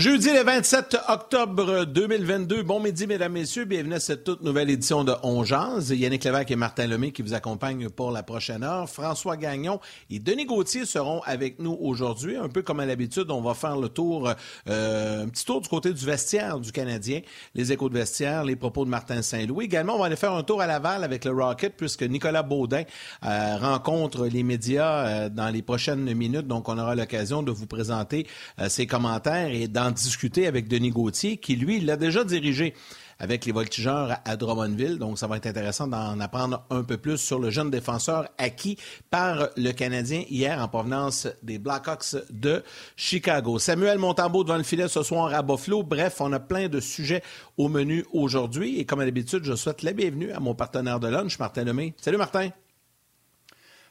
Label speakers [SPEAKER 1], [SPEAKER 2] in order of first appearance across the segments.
[SPEAKER 1] Jeudi le 27 octobre 2022. Bon midi, mesdames, messieurs. Bienvenue à cette toute nouvelle édition de On Jazz. Yannick Lévesque et Martin Lemay qui vous accompagnent pour la prochaine heure. François Gagnon et Denis Gauthier seront avec nous aujourd'hui. Un peu comme à l'habitude, on va faire le tour, euh, un petit tour du côté du vestiaire du Canadien, les échos de vestiaire, les propos de Martin Saint-Louis. Également, on va aller faire un tour à Laval avec le Rocket puisque Nicolas Baudin euh, rencontre les médias euh, dans les prochaines minutes. Donc, on aura l'occasion de vous présenter euh, ses commentaires et discuter avec Denis Gauthier, qui, lui, l'a déjà dirigé avec les voltigeurs à Drummondville. Donc, ça va être intéressant d'en apprendre un peu plus sur le jeune défenseur acquis par le Canadien hier en provenance des Blackhawks de Chicago. Samuel Montambeau devant le filet ce soir à Buffalo. Bref, on a plein de sujets au menu aujourd'hui. Et comme à l'habitude, je souhaite la bienvenue à mon partenaire de lunch, Martin Lemay. Salut, Martin.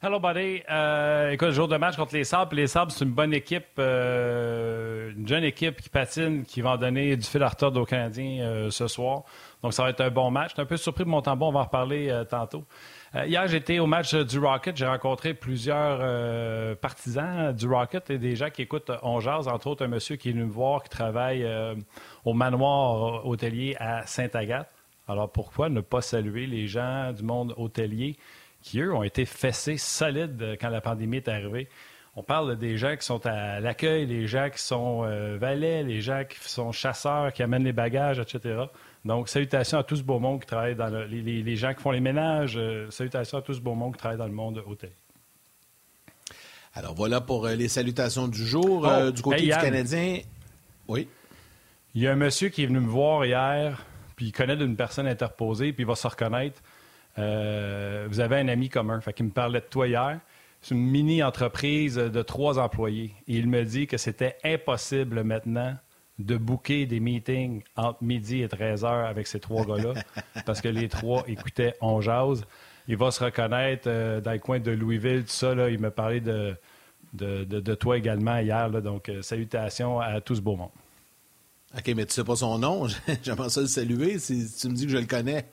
[SPEAKER 2] Hello, buddy. Euh, écoute, jour de match contre les Sabres. Les Sabres, c'est une bonne équipe, euh, une jeune équipe qui patine, qui va en donner du fil à retordre aux Canadiens euh, ce soir. Donc, ça va être un bon match. J'étais un peu surpris de mon tambour. On va en reparler euh, tantôt. Hier, j'étais au match du Rocket. J'ai rencontré plusieurs partisans du Rocket et des gens qui écoutent On Jazz, entre autres un monsieur qui est venu me voir, qui travaille au manoir hôtelier à Sainte-Agathe. Alors, pourquoi ne pas saluer les gens du monde hôtelier? Qui, eux, ont été fessés solides euh, quand la pandémie est arrivée. On parle des gens qui sont à l'accueil, les gens qui sont euh, valets, les gens qui sont chasseurs, qui amènent les bagages, etc. Donc, salutations à tout ce beau monde qui travaille dans le, les, les, gens qui font les ménages. Euh, salutations à tout ce beau monde qui travaille dans le monde hôtel.
[SPEAKER 1] Alors, voilà pour euh, les salutations du jour. Oh, du côté hey, du Canadien. Oui.
[SPEAKER 2] Il y a un monsieur qui est venu me voir hier, puis il connaît d'une personne interposée, puis il va se reconnaître. Euh, vous avez un ami commun. Fait qu'il me parlait de toi hier. C'est une mini-entreprise de trois employés. Et il me dit que c'était impossible maintenant de booker des meetings entre midi et 13 heures avec ces trois gars-là parce que les trois écoutaient On Jase. Il va se reconnaître euh, dans le coin de Louisville, tout ça. Là, il m'a parlé de, de, de, de, toi également hier. Là, donc, euh, salutations à tout ce beau monde.
[SPEAKER 1] OK, mais tu sais pas son nom. J'aimerais ça le saluer si tu me dis que je le connais.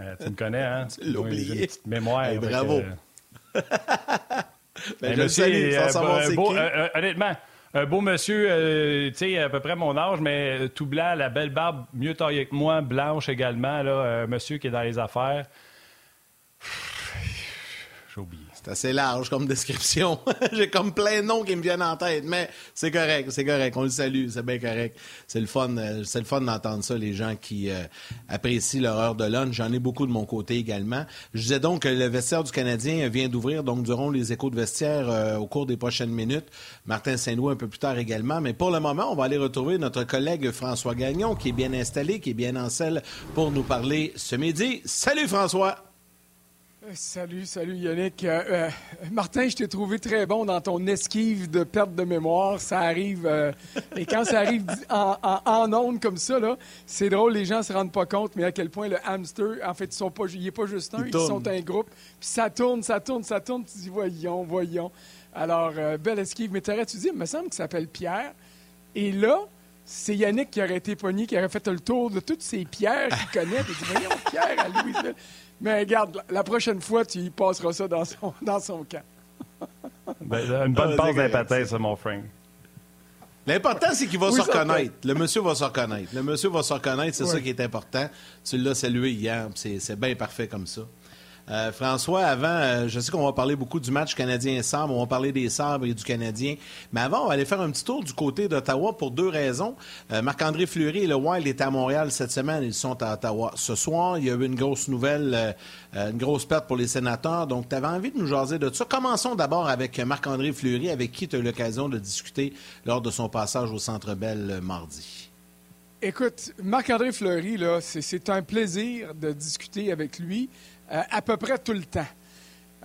[SPEAKER 2] Euh, tu me connais, hein? Petite mémoire.
[SPEAKER 1] Hey, bravo.
[SPEAKER 2] Euh...
[SPEAKER 1] ben, salue, sans savoir
[SPEAKER 2] beau, euh, honnêtement, un beau monsieur, euh, tu sais, à peu près mon âge, mais tout blanc, la belle barbe, mieux taillée que moi, blanche également, là, un monsieur qui est dans les affaires. J'ai oublié.
[SPEAKER 1] C'est assez large comme description. J'ai comme plein de noms qui me viennent en tête, mais c'est correct, c'est correct. On le salue, c'est bien correct. C'est le fun, euh, c'est le fun d'entendre ça, les gens qui euh, apprécient leur heure de lunch. J'en ai beaucoup de mon côté également. Je disais donc que le vestiaire du Canadien vient d'ouvrir, donc durant les échos de vestiaire euh, au cours des prochaines minutes. Martin Saint-Louis un peu plus tard également. Mais pour le moment, on va aller retrouver notre collègue François Gagnon, qui est bien installé, qui est bien en selle pour nous parler ce midi. Salut François!
[SPEAKER 3] Salut, salut Yannick. Euh, euh, Martin, je t'ai trouvé très bon dans ton esquive de perte de mémoire. Ça arrive, euh, et quand ça arrive en, en, en ondes comme ça, là, c'est drôle, les gens ne se rendent pas compte, mais à quel point le hamster, en fait, ils sont pas, il n'est pas juste un,
[SPEAKER 1] Il
[SPEAKER 3] ils sont un groupe. Puis ça tourne, ça tourne, ça tourne, tu dis voyons, voyons. Alors, euh, belle esquive. Mais t'aurais-tu dit, il me semble qu'il s'appelle Pierre. Et là, c'est Yannick qui aurait été pogné, qui aurait fait le tour de toutes ces pierres qu'il connaît. Il dit, voyons, Pierre à Louisville. Mais regarde, la- prochaine fois, tu y passeras ça dans son, dans son camp.
[SPEAKER 2] Ben, une bonne
[SPEAKER 1] Ah,
[SPEAKER 2] passe d'impatin, ça, mon frère.
[SPEAKER 1] L'important, c'est qu'il va
[SPEAKER 3] Oui,
[SPEAKER 1] se reconnaître. Le monsieur va se reconnaître. Le monsieur va se reconnaître, c'est
[SPEAKER 3] Ouais.
[SPEAKER 1] ça qui est important. Tu l'as salué hier, c'est bien parfait comme ça. Euh, François, avant, euh, je sais qu'on va parler beaucoup du match canadien-Sabres, on va parler des Sabres et du Canadien, mais avant, on va aller faire un petit tour du côté d'Ottawa pour deux raisons. Euh, Marc-André Fleury et le Wild étaient à Montréal cette semaine, ils sont à Ottawa ce soir. Il y a eu une grosse nouvelle, une grosse perte pour les sénateurs, donc tu avais envie de nous jaser de ça. Commençons d'abord avec Marc-André Fleury, avec qui tu as eu l'occasion de discuter lors de son passage au Centre Bell mardi.
[SPEAKER 3] Écoute, Marc-André Fleury, là, c'est- un plaisir de discuter avec lui à peu près tout le temps.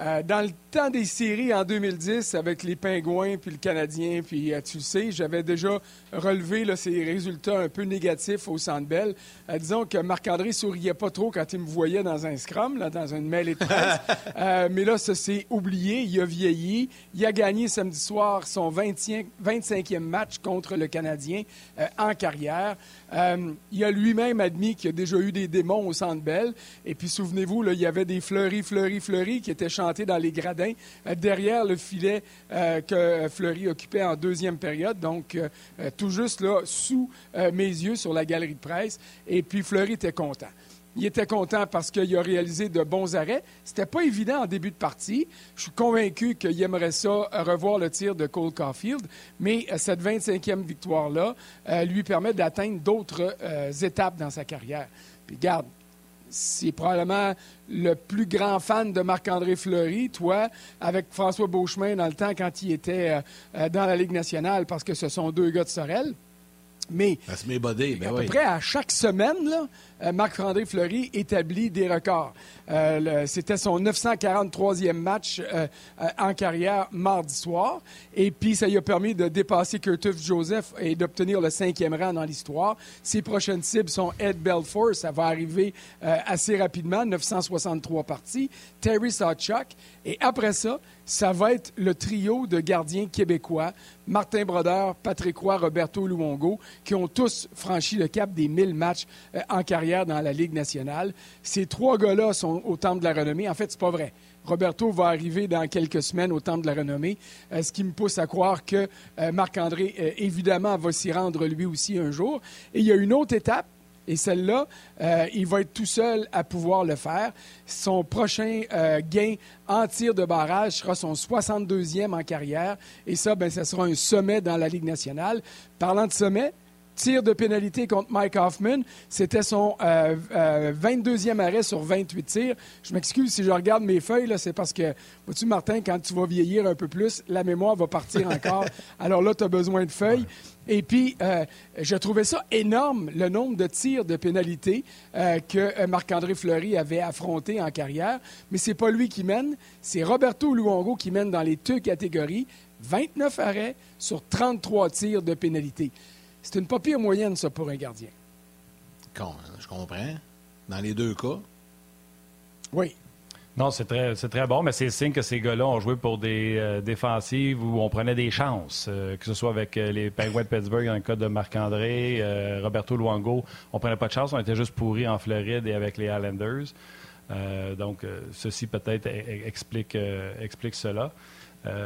[SPEAKER 3] Euh, dans temps des séries en 2010 avec les Pingouins puis le Canadien, puis euh, tu le sais, j'avais déjà relevé là, ces résultats un peu négatifs au Centre Bell. Euh, disons que Marc-André souriait pas trop quand il me voyait dans un scrum, là, dans une mêlée de presse. Euh, mais là, ça s'est oublié. Il a vieilli. Il a gagné samedi soir son 20e 25e match contre le Canadien euh, en carrière. Il a lui-même admis qu'il a déjà eu des démons au Centre Bell. Et puis, souvenez-vous, il y avait des fleuris, fleuris, fleuris qui étaient chantés dans les gradins derrière le filet que Fleury occupait en deuxième période. Donc, tout juste là, sous mes yeux sur la galerie de presse. Et puis, Fleury était content. Il était content parce qu'il a réalisé de bons arrêts. C'était pas évident en début de partie. Je suis convaincu qu'il aimerait ça euh, revoir le tir de Cole Caulfield, mais euh, cette 25e victoire-là euh, lui permet d'atteindre d'autres étapes dans sa carrière. Puis garde, c'est probablement le plus grand fan de Marc-André Fleury, toi, avec François Beauchemin dans le temps quand il était dans la Ligue nationale, parce que ce sont deux gars de Sorel. Mais
[SPEAKER 1] ben
[SPEAKER 3] à peu près à chaque semaine, là, euh, Marc-André Fleury établit des records. Euh, c'était son 943e match euh, en carrière mardi soir. Et puis, ça lui a permis de dépasser Curtis Joseph et d'obtenir le cinquième rang dans l'histoire. Ses prochaines cibles sont Ed Belfour, ça va arriver assez rapidement, 963 parties. Terry Sawchuk. Et après ça, ça va être le trio de gardiens québécois, Martin Brodeur, Patrick Roy, Roberto Luongo, qui ont tous franchi le cap des 1000 matchs en carrière dans la Ligue nationale. Ces trois gars-là sont au Temple de la Renommée. En fait, c'est pas vrai. Roberto va arriver dans quelques semaines au Temple de la Renommée, euh, ce qui me pousse à croire que euh, Marc-André, euh, évidemment, va s'y rendre lui aussi un jour. Et il y a une autre étape, et celle-là, il va être tout seul à pouvoir le faire. Son prochain gain en tir de barrage sera son 62e en carrière. Et ça, ben, ça sera un sommet dans la Ligue nationale. Parlant de sommet, tir de pénalité contre Mike Hoffman. C'était son 22e euh, euh, arrêt sur 28 tirs. Je m'excuse si je regarde mes feuilles, c'est parce que, vois-tu, Martin, quand tu vas vieillir un peu plus, la mémoire va partir encore. Alors là, tu as besoin de feuilles. Et puis, euh, je trouvais ça énorme, le nombre de tirs de pénalité que Marc-André Fleury avait affronté en carrière. Mais c'est pas lui qui mène, c'est Roberto Luongo qui mène dans les deux catégories. 29 arrêts sur 33 tirs de pénalité. C'est une pas pire moyenne, ça, pour un gardien.
[SPEAKER 1] Je comprends. Dans les deux cas.
[SPEAKER 3] Oui.
[SPEAKER 2] Non, c'est très, très bon, mais c'est le signe que ces gars-là ont joué pour des euh, défensives où on prenait des chances, euh, que ce soit avec euh, les Penguins de Pittsburgh dans le cas de Marc-André, Roberto Luango. On prenait pas de chance, on était juste pourris en Floride et avec les Islanders. donc, ceci peut-être e, e, explique, explique cela.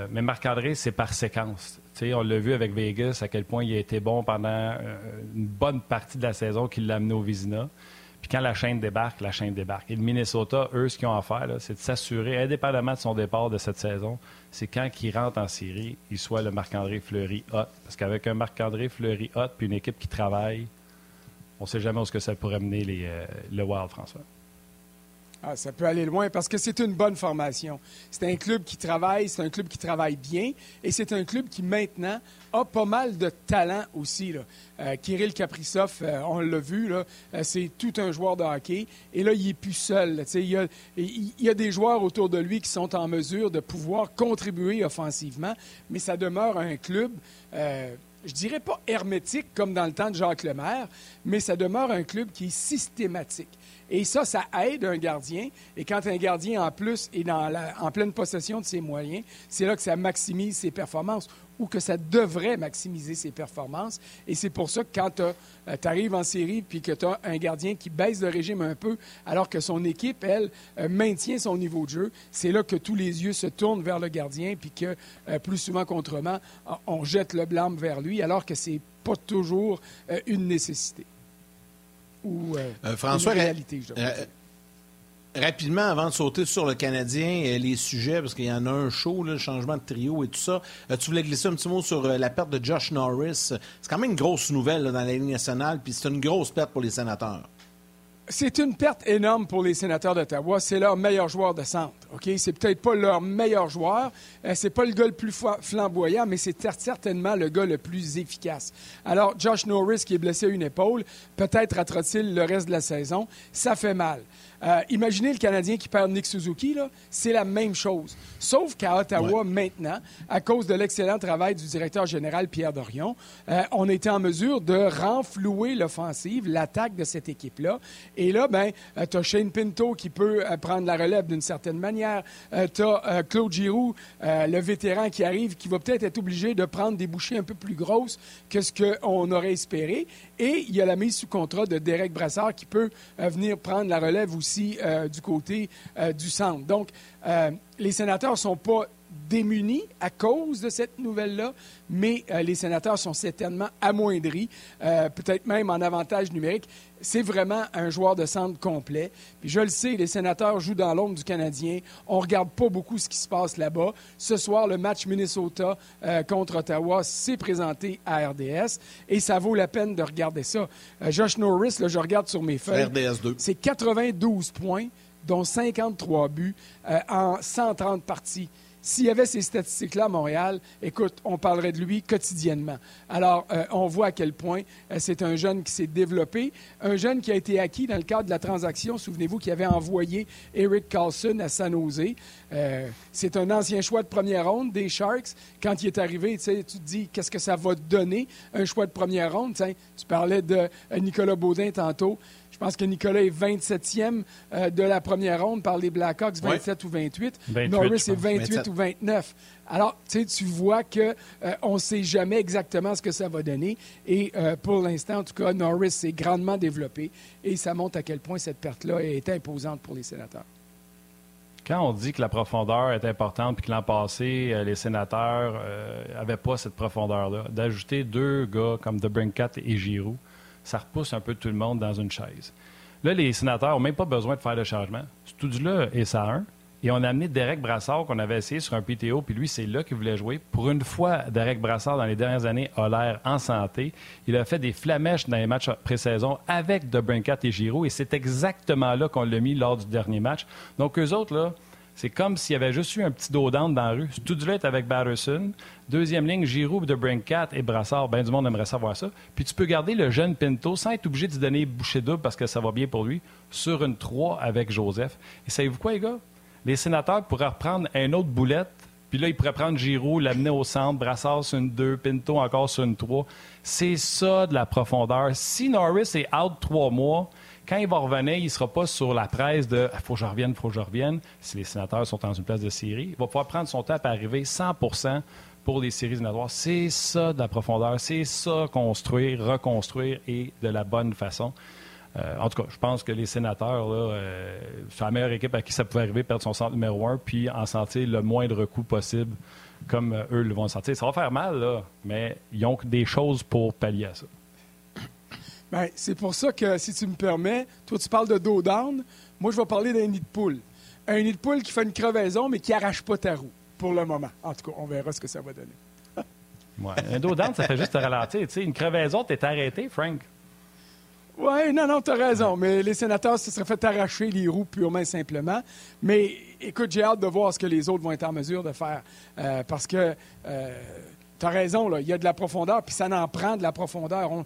[SPEAKER 2] mais Marc-André, c'est par séquence on l'a vu avec Vegas, à quel point il a été bon pendant euh, une bonne partie de la saison qu'il l'a amené au Vizina. Puis quand la chaîne débarque, la chaîne débarque. Et le Minnesota, eux, ce qu'ils ont à faire, c'est de s'assurer, indépendamment de son départ de cette saison, c'est quand il rentre en série, il soit le Marc-André Fleury hot. Parce qu'avec un Marc-André Fleury hot puis une équipe qui travaille, on ne sait jamais où ce que ça pourrait mener euh, le Wild, François.
[SPEAKER 3] Ah, ça peut aller loin parce que c'est une bonne formation. C'est un club qui travaille, c'est un club qui travaille bien et c'est un club qui maintenant a pas mal de talent aussi. Euh, Kirill Kaprizov, euh, on l'a vu, euh, c'est tout un joueur de hockey et là, il n'est plus seul. Il y, a, il y, a, des joueurs autour de lui qui sont en mesure de pouvoir contribuer offensivement, mais ça demeure un club je dirais pas hermétique comme dans le temps de Jacques Lemaire, mais ça demeure un club qui est systématique. Et ça, ça aide un gardien. Et quand un gardien, en plus, est dans en pleine possession de ses moyens, c'est là que ça maximise ses performances ou que ça devrait maximiser ses performances. Et c'est pour ça que quand tu euh, arrives en série puis que tu as un gardien qui baisse le régime un peu alors que son équipe, elle, euh, maintient son niveau de jeu, c'est là que tous les yeux se tournent vers le gardien puis que euh, plus souvent qu'autrement, on jette le blâme vers lui alors que c'est pas toujours une nécessité ou euh, euh, François, réalité, euh,
[SPEAKER 1] Rapidement, avant de sauter sur le Canadien, les sujets, parce qu'il y en a un chaud, le changement de trio et tout ça. tu voulais glisser un petit mot sur la perte de Josh Norris. C'est quand même une grosse nouvelle dans la Ligue nationale, puis c'est une grosse perte pour les sénateurs.
[SPEAKER 3] C'est une perte énorme pour les sénateurs d'Ottawa. C'est leur meilleur joueur de centre. Ok, C'est peut-être pas leur meilleur joueur. Ce c'est pas le gars le plus flamboyant, mais c'est certainement le gars le plus efficace. Alors, Josh Norris, qui est blessé à une épaule, peut-être ratera-t-il le reste de la saison. Ça fait mal. Euh, imaginez le Canadien qui perd Nick Suzuki, c'est la même chose. Sauf qu'à Ottawa, maintenant, à cause de l'excellent travail du directeur général Pierre Dorion, euh, on été en mesure de renflouer l'offensive, l'attaque de cette équipe-là. Et là, ben, euh, tu as Shane Pinto qui peut prendre la relève d'une certaine manière. tu as Claude Giroux, le vétéran qui arrive, qui va peut-être être obligé de prendre des bouchées un peu plus grosses que ce qu'on aurait espéré. Et il y a la mise sous contrat de Derek Brassard qui peut venir prendre la relève aussi du côté du centre. Donc, les sénateurs ne sont pas démunis à cause de cette nouvelle-là, mais euh, les sénateurs sont certainement amoindris, euh, peut-être même en avantage numérique. C'est vraiment un joueur de centre complet. Puis je le sais, les sénateurs jouent dans l'ombre du Canadien. On ne regarde pas beaucoup ce qui se passe là-bas. Ce soir, le match Minnesota euh, contre Ottawa s'est présenté à RDS et ça vaut la peine de regarder ça. Josh Norris, là, je regarde sur mes feuilles.
[SPEAKER 1] RDS 2.
[SPEAKER 3] C'est 92 points, dont 53 buts en 130 parties. S'il y avait ces statistiques-là à Montréal, écoute, on parlerait de lui quotidiennement. Alors, euh, on voit à quel point euh, c'est un jeune qui s'est développé, un jeune qui a été acquis dans le cadre de la transaction. Souvenez-vous qu'il avait envoyé Eric Carlson à San Jose. Euh, c'est un ancien choix de première ronde des Sharks. Quand il est arrivé, tu te dis qu'est-ce que ça va donner, un choix de première ronde? Tu parlais de Nicolas Baudin tantôt. Je pense que Nicolas est 27e euh, de la première ronde par les Blackhawks, 27 ou 28. Norris est 28 ou 29. Alors, tu vois qu'on euh, ne sait jamais exactement ce que ça va donner. Et euh, pour l'instant, en tout cas, Norris s'est grandement développé et ça montre à quel point cette perte-là est imposante pour les sénateurs.
[SPEAKER 2] Quand on dit que la profondeur est importante puis que l'an passé, les sénateurs n'avaient pas cette profondeur-là, d'ajouter deux gars comme DeBrincat et Giroux, ça repousse un peu tout le monde dans une chaise. Là, les sénateurs n'ont même pas besoin de faire le changement. Studio-là est ça un. Et on a amené Derek Brassard, qu'on avait essayé sur un PTO, puis lui, c'est là qu'il voulait jouer. Pour une fois, Derek Brassard, dans les dernières années, a l'air en santé. Il a fait des flamèches dans les matchs pré-saison avec DeBrincat et Giroud, et c'est exactement là qu'on l'a mis lors du dernier match. Donc, eux autres, là, c'est comme s'il y avait juste eu un petit dos dans la rue. Studio est avec Batterson. Deuxième ligne, Giroud de Brinkat et Brassard. Bien du monde aimerait savoir ça. Puis tu peux garder le jeune Pinto sans être obligé de se donner boucher double parce que ça va bien pour lui sur une 3 avec Joseph. Et savez-vous quoi, les gars? Les sénateurs pourraient reprendre un autre boulette puis là, ils pourraient prendre Giroud, l'amener au centre, Brassard sur une 2, Pinto encore sur une 3. C'est ça de la profondeur. Si Norris est out trois mois, quand il va revenir, il ne sera pas sur la presse de « faut que je revienne, faut que je revienne ». Si les sénateurs sont dans une place de série, il va pouvoir prendre son temps à arriver 100% pour les séries éliminatoires. C'est ça de la profondeur. C'est ça construire, reconstruire et de la bonne façon. Euh, en tout cas, je pense que les sénateurs, là, euh, c'est la meilleure équipe à qui ça pouvait arriver, perdre son centre numéro un, puis en sentir le moindre coup possible, comme euh, eux le vont sentir. Ça va faire mal, là, mais ils ont des choses pour pallier à ça.
[SPEAKER 3] Bien, c'est pour ça que, si tu me permets, toi, tu parles de dos down. Moi, je vais parler d'un nid de poule. Un nid de poule qui fait une crevaison, mais qui n'arrache pas ta roue, pour le moment. En tout cas, on verra ce que ça va donner.
[SPEAKER 2] ouais. Un dos down, ça fait juste te ralentir. Tu sais, une crevaison, tu es arrêté, Frank.
[SPEAKER 3] Oui, non, non, tu as raison. Mais les sénateurs se seraient fait arracher les roues purement et simplement. Mais écoute, j'ai hâte de voir ce que les autres vont être en mesure de faire. Euh, parce que euh, tu as raison, il y a de la profondeur, puis ça en prend de la profondeur. On,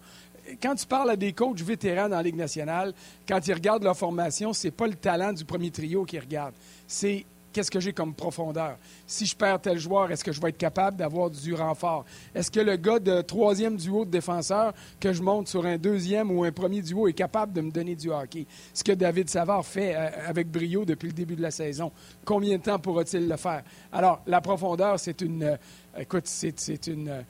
[SPEAKER 3] quand tu parles à des coachs vétérans dans la Ligue nationale, quand ils regardent leur formation, c'est pas le talent du premier trio qu'ils regardent. C'est qu'est-ce que j'ai comme profondeur. Si je perds tel joueur, est-ce que je vais être capable d'avoir du renfort? Est-ce que le gars de troisième duo de défenseur que je monte sur un deuxième ou un premier duo est capable de me donner du hockey? Ce que David Savard fait euh, avec brio depuis le début de la saison. Combien de temps pourra-t-il le faire? Alors, la profondeur, c'est une... Euh, écoute, c'est une...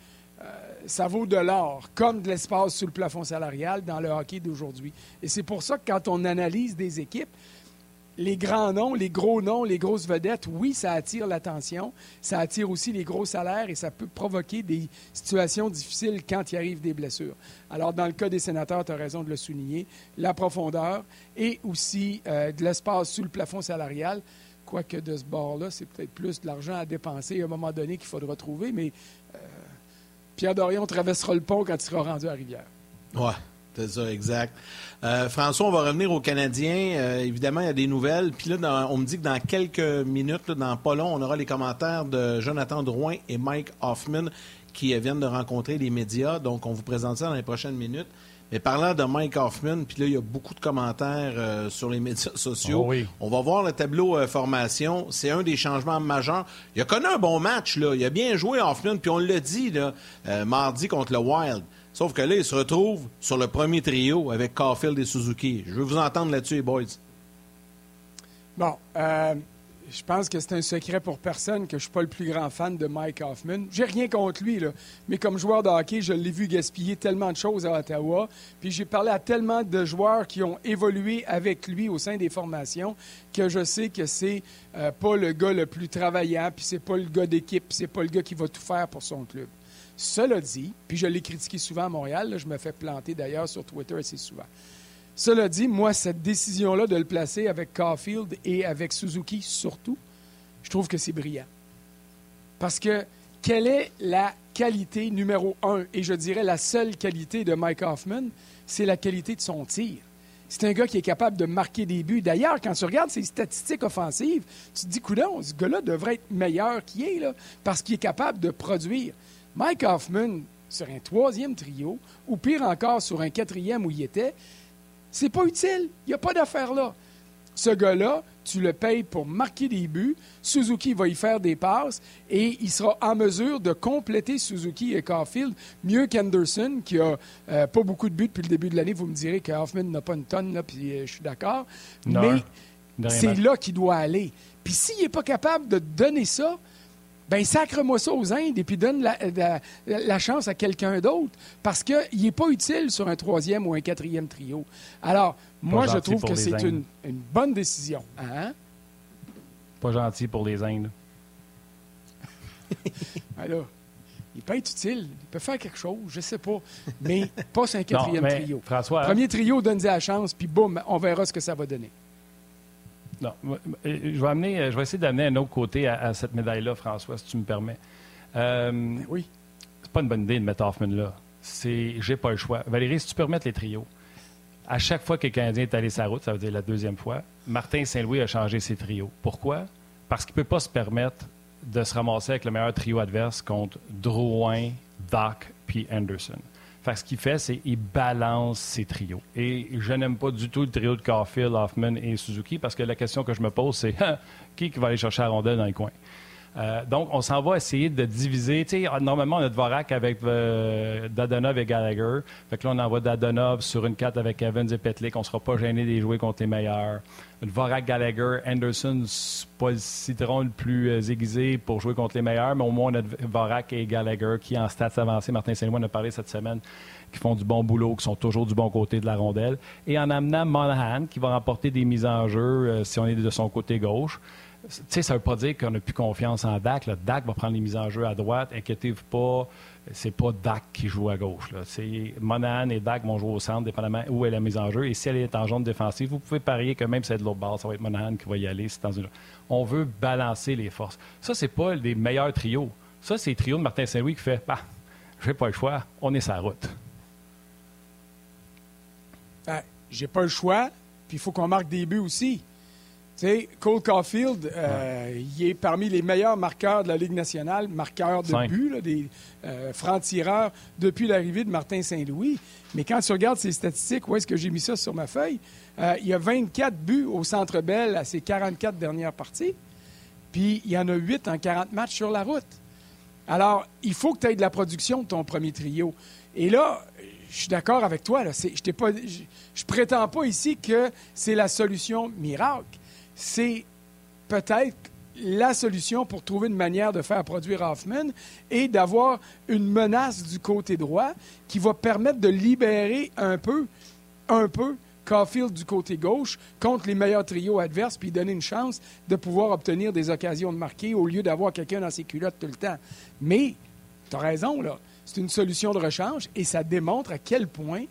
[SPEAKER 3] Ça vaut de l'or, comme de l'espace sous le plafond salarial dans le hockey d'aujourd'hui. Et c'est pour ça que quand on analyse des équipes, les grands noms, les gros noms, les grosses vedettes, oui, ça attire l'attention, ça attire aussi les gros salaires et ça peut provoquer des situations difficiles quand il arrive des blessures. Alors, dans le cas des sénateurs, tu as raison de le souligner, la profondeur et aussi euh, de l'espace sous le plafond salarial. Quoique de ce bord-là, c'est peut-être plus de l'argent à dépenser à un moment donné qu'il faudra trouver, mais euh, Pierre Dorion traversera le pont quand il sera rendu à Rivière.
[SPEAKER 1] Ouais. C'est ça, exact. Euh, François, on va revenir aux Canadiens. Euh, évidemment, il y a des nouvelles. Puis là, on me dit que dans quelques minutes, dans pas long, on aura les commentaires de Jonathan Drouin et Mike Hoffman qui viennent de rencontrer les médias. Donc, on vous présente ça dans les prochaines minutes. Mais parlant de Mike Hoffman, puis là, il y a beaucoup de commentaires euh, sur les médias sociaux.
[SPEAKER 2] Oh
[SPEAKER 1] on va voir le tableau formation. C'est un des changements majeurs. Il a connu un bon match, là. Il a bien joué Hoffman, puis on l'a dit, là, mardi contre le Wild. Sauf que là, il se retrouve sur le premier trio avec Caulfield et Suzuki. Je veux vous entendre là-dessus, les boys.
[SPEAKER 3] Bon, euh, je pense que c'est un secret pour personne que je ne suis pas le plus grand fan de Mike Hoffman. J'ai rien contre lui, là, mais comme joueur de hockey, je l'ai vu gaspiller tellement de choses à Ottawa. Puis j'ai parlé à tellement de joueurs qui ont évolué avec lui au sein des formations que je sais que c'est euh, pas le gars le plus travaillant, puis c'est pas le gars d'équipe, puis c'est pas le gars qui va tout faire pour son club. Cela dit, puis je l'ai critiqué souvent à Montréal, je me fais planter d'ailleurs sur Twitter assez souvent. Cela dit, moi, cette décision-là de le placer avec Caulfield et avec Suzuki surtout, je trouve que c'est brillant. Parce que quelle est la qualité numéro un, et je dirais la seule qualité de Mike Hoffman, c'est la qualité de son tir. C'est un gars qui est capable de marquer des buts. D'ailleurs, quand tu regardes ses statistiques offensives, tu te dis, coudon, ce gars-là devrait être meilleur qu'il est, parce qu'il est capable de produire. Mike Hoffman, sur un troisième trio, ou pire encore, sur un quatrième où il était, c'est pas utile. Il n'y a pas d'affaire là. Ce gars-là, tu le payes pour marquer des buts. Suzuki va y faire des passes et il sera en mesure de compléter Suzuki et Caulfield mieux qu'Anderson, qui a euh, pas beaucoup de buts depuis le début de l'année. Vous me direz que Hoffman n'a pas une tonne, là, puis euh, je suis d'accord. Mais c'est là qu'il doit aller. Puis s'il n'est pas capable de donner ça, ben sacre-moi ça aux Indes et puis donne la, chance à quelqu'un d'autre parce qu'il n'est pas utile sur un troisième ou un quatrième trio. Alors, moi, je trouve que c'est une, bonne décision. Hein?
[SPEAKER 2] Pas gentil pour les Indes.
[SPEAKER 3] Alors, il peut être utile, il peut faire quelque chose, je ne sais pas, mais pas sur un quatrième trio.
[SPEAKER 2] François,
[SPEAKER 3] Premier trio, donne-y la chance, puis boum, on verra ce que ça va donner.
[SPEAKER 2] Non. Euh, je vais, amener, euh, je vais essayer d'amener un autre côté à, cette médaille-là, François, si tu me permets.
[SPEAKER 3] Euh, oui.
[SPEAKER 2] C'est pas une bonne idée de mettre Hoffman là. C'est, j'ai pas le choix. Valérie, si tu peux remettre les trios. À chaque fois que le Canadien est allé sa route, ça veut dire la deuxième fois, Martin Saint-Louis a changé ses trios. Pourquoi? Parce qu'il ne peut pas se permettre de se ramasser avec le meilleur trio adverse contre Drouin, Doc puis Anderson. Fait ce qu'il fait, c'est qu'il balance ses trios. Et je n'aime pas du tout le trio de Caulfield, Hoffman et Suzuki parce que la question que je me pose, c'est qui va aller chercher la rondelle dans les coins? Euh, donc, on s'en va essayer de diviser. Tu normalement, on a Dvorak avec euh, Dadonov et Gallagher. Fait que là, on envoie Dadonov sur une 4 avec Evans et Petlik. On sera pas gêné de jouer contre les meilleurs. Dvorak, Gallagher, Anderson, pas le citron le plus euh, aiguisé pour jouer contre les meilleurs, mais au moins, on a Dvorak et Gallagher qui, en stats avancés, Martin Saint-Louis en a parlé cette semaine, qui font du bon boulot, qui sont toujours du bon côté de la rondelle. Et en amenant Monahan, qui va remporter des mises en jeu si on est de son côté gauche sais, ça ne veut pas dire qu'on n'a plus confiance en Dak. Dak va prendre les mises en jeu à droite. Inquiétez-vous pas, c'est pas Dak qui joue à gauche. Monahan et Dak vont jouer au centre, dépendamment où est la mise en jeu. Et si elle est en zone défensive, vous pouvez parier que même si c'est de l'autre ça va être Monahan qui va y aller. On veut balancer les forces. Ça, c'est pas les meilleurs trios. Ça, c'est le trio de Martin Saint-Louis qui fait bah, j'ai pas le choix, on est sa route.
[SPEAKER 3] Ben, j'ai pas le choix, puis il faut qu'on marque des buts aussi. Sais, Cole Caulfield, euh, il est parmi les meilleurs marqueurs de la Ligue nationale, marqueurs de but, des euh, francs-tireurs depuis l'arrivée de Martin Saint-Louis. Mais quand tu regardes ses statistiques, où est-ce que j'ai mis ça sur ma feuille? Euh, il y a 24 buts au Centre Bell à ses 44 dernières parties, puis il y en a 8 en 40 matchs sur la route. Alors, il faut que tu aies de la production de ton premier trio. Et là, je suis d'accord avec toi. Là, je ne prétends pas ici que c'est la solution miracle c'est peut-être la solution pour trouver une manière de faire produire Hoffman et d'avoir une menace du côté droit qui va permettre de libérer un peu, un peu Caulfield du côté gauche contre les meilleurs trios adverses puis donner une chance de pouvoir obtenir des occasions de marquer au lieu d'avoir quelqu'un dans ses culottes tout le temps. Mais, tu as raison, là. C'est une solution de rechange et ça démontre à quel point